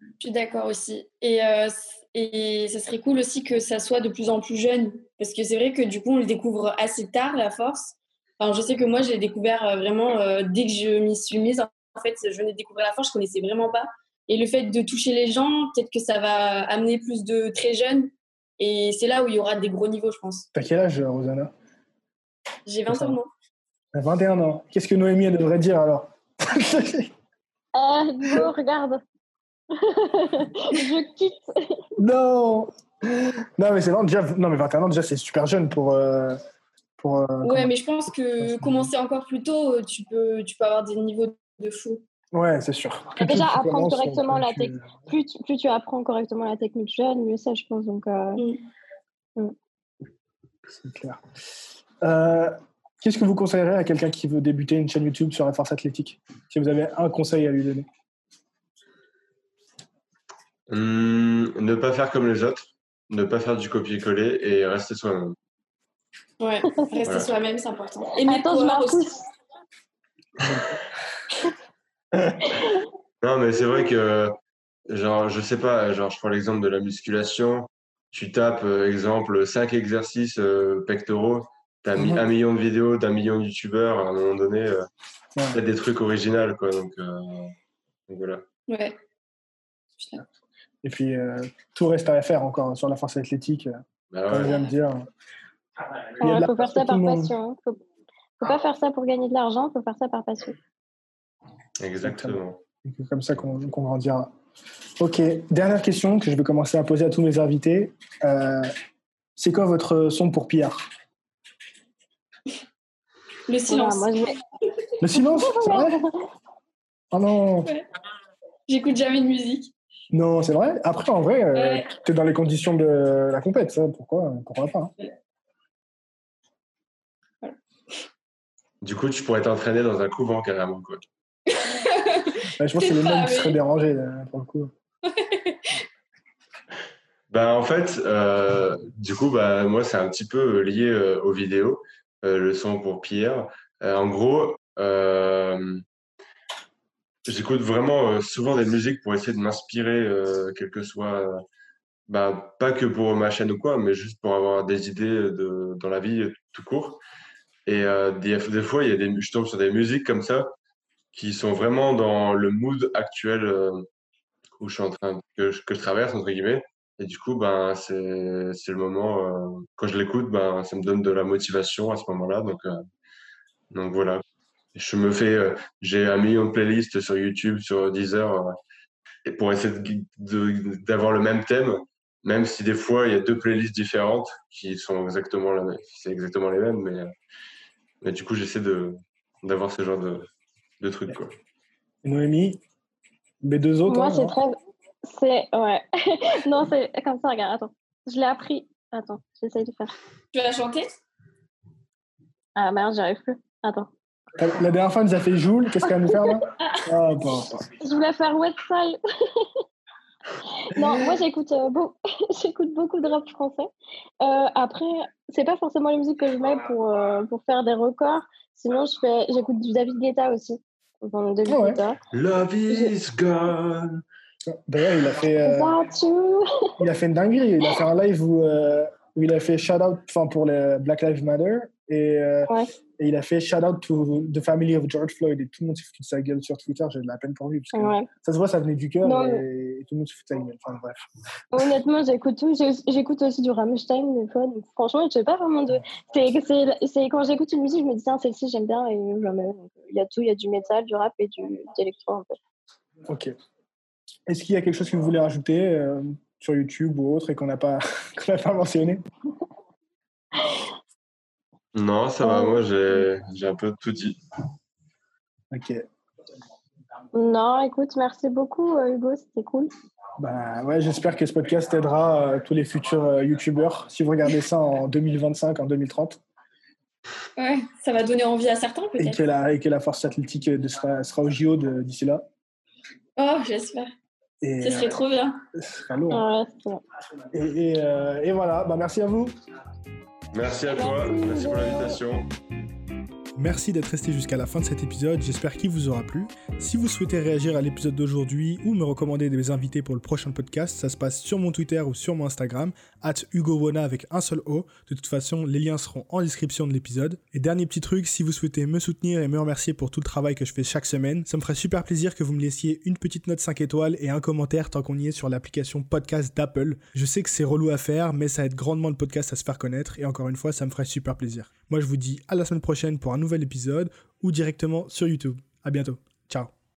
Je suis d'accord aussi. Et, euh, et ça serait cool aussi que ça soit de plus en plus jeune. Parce que c'est vrai que du coup, on le découvre assez tard, la force. Enfin, je sais que moi, je l'ai découvert euh, vraiment euh, dès que je m'y suis mise. En fait, je venais de découvrir la force, je connaissais vraiment pas. Et le fait de toucher les gens, peut-être que ça va amener plus de très jeunes. Et c'est là où il y aura des gros niveaux, je pense. T'as quel âge, Rosanna? J'ai 21 ans. 21 ans. Qu'est-ce que Noémie devrait dire alors? Ah, euh, regarde. je quitte. Non Non, mais c'est déjà, non, mais 21 ans, déjà, c'est super jeune pour. Euh, pour euh, ouais, mais je pense que commencer encore plus tôt, tu peux, tu peux avoir des niveaux de fou. Ouais, c'est sûr. déjà, apprendre correctement la technique. Plus, plus, tu apprends correctement la technique jeune, mieux c'est, je pense. Donc, euh, mm. Mm. C'est clair. Qu'est-ce que vous conseillerez à quelqu'un qui veut débuter une chaîne YouTube sur la force athlétique? Si vous avez un conseil à lui donner. Hum, ne pas faire comme les autres, ne pas faire du copier-coller et rester soi-même. Ouais, rester soi-même, c'est important. Et Attends, je aussi. non, mais c'est vrai que, genre, je sais pas, genre, je prends l'exemple de la musculation. Tu tapes, euh, exemple, 5 exercices euh, pectoraux. T'as mis mhm. un million de vidéos d'un million de youtubeurs. À un moment donné, euh, des trucs originaux, quoi. Donc, donc voilà. Ouais. Et puis, euh, tout reste à faire encore sur la force athlétique, euh, bah comme je viens de dire. Il faut faire ça par passion. Il ne faut pas faire ça pour gagner de l'argent, il faut faire ça par passion. Exactement. C'est comme ça qu'on grandira. Ok, dernière question que je vais commencer à poser à tous mes invités. Euh, c'est quoi votre son pour Pierre? Le silence. Le silence C'est vrai? Oh non J'écoute jamais de musique. Non, c'est vrai? Après, en vrai, euh, tu es dans les conditions de la compète, ça. Pourquoi, pourquoi pas hein? Du coup, tu pourrais t'entraîner dans un couvent carrément, quoi. je pense que c'est les mêmes qui seraient dérangés, euh, pour le coup. ben, en fait, euh, du coup, bah, moi, c'est un petit peu lié aux vidéos, le son pour Pierre. en gros, J'écoute vraiment euh, souvent des musiques pour essayer de m'inspirer, euh, quel que soit, euh, bah, pas que pour ma chaîne ou quoi, mais juste pour avoir des idées de, dans la vie tout court. Et des, des, fois, il y a des, je tombe sur des musiques comme ça qui sont vraiment dans le mood actuel où je suis en train que je, que je traverse entre guillemets. Et du coup, ben c'est c'est le moment quand je l'écoute, ben ça me donne de la motivation à ce moment-là. Donc donc voilà. Je me fais, euh, j'ai un million de playlists sur YouTube, sur Deezer, euh, et pour essayer d'avoir le même thème, même si des fois il y a deux playlists différentes qui sont exactement la c'est exactement les mêmes, mais, mais du coup j'essaie de d'avoir ce genre de, de trucs quoi. Noémie, les deux autres. Moi hein, c'est très, c'est ouais, non c'est comme ça regarde, attends, je l'ai appris, attends, j'essaie de faire. Tu vas chanter? Ah merde, j'y arrive plus, attends. La dernière fois, elle nous a fait Joule. Qu'est-ce qu'elle va nous faire là? Ah, Je voulais faire Website. non, moi j'écoute euh, j'écoute beaucoup de rap français. Euh, après, c'est pas forcément la musique que je mets pour, euh, pour faire des records. Sinon, je fais, j'écoute du David Guetta aussi. Enfin, David ah Guetta. Love is gone. D'ailleurs, il a fait. il a fait une dinguerie. Il a fait un live où, où il a fait shout out pour le Black Lives Matter et, ouais. Et il a fait shout out to the family of George Floyd et tout le monde s'est foutu de sa gueule sur Twitter. J'ai de la peine pour lui parce que ça se voit, ça venait du cœur et, tout le monde se fout de sa gueule. Enfin bref. Honnêtement, j'écoute tout. J'écoute aussi du Rammstein des fois. Donc, franchement, je sais pas vraiment de. C'est quand j'écoute une musique, je me dis tiens celle-ci j'aime bien et jamais. Il y a tout, il y a du métal, du rap et du d'électro un peu. Ok. Est-ce qu'il y a quelque chose que vous voulez rajouter euh, sur YouTube ou autre et qu'on n'a pas qu'on n'a pas mentionné? non, ça va, moi j'ai un peu tout dit. Ok. Non, écoute, merci beaucoup euh, Hugo, c'était cool. Bah ouais, j'espère que ce podcast aidera euh, tous les futurs euh, YouTubeurs si vous regardez ça en 2025, en 2030. Ouais, ça va donner envie à certains peut-être. Et que la, et que la force athlétique sera, sera au JO d'ici là. Oh, j'espère. Ce serait trop bien. Ce serait lourd. Et, et, euh, et, voilà, bah, merci à vous. Merci à toi, merci pour l'invitation. Merci d'être resté jusqu'à la fin de cet épisode, j'espère qu'il vous aura plu. Si vous souhaitez réagir à l'épisode d'aujourd'hui ou me recommander des invités pour le prochain podcast, ça se passe sur mon Twitter ou sur mon Instagram, at HugoWona avec un seul O. De toute façon, les liens seront en description de l'épisode. Et dernier petit truc, si vous souhaitez me soutenir et me remercier pour tout le travail que je fais chaque semaine, ça me ferait super plaisir que vous me laissiez une petite note 5 étoiles et un commentaire tant qu'on y est sur l'application podcast d'Apple. Je sais que c'est relou à faire, mais ça aide grandement le podcast à se faire connaître et encore une fois, ça me ferait super plaisir. Moi, je vous dis à la semaine prochaine pour un nouveau épisode ou directement sur YouTube. À bientôt. Ciao.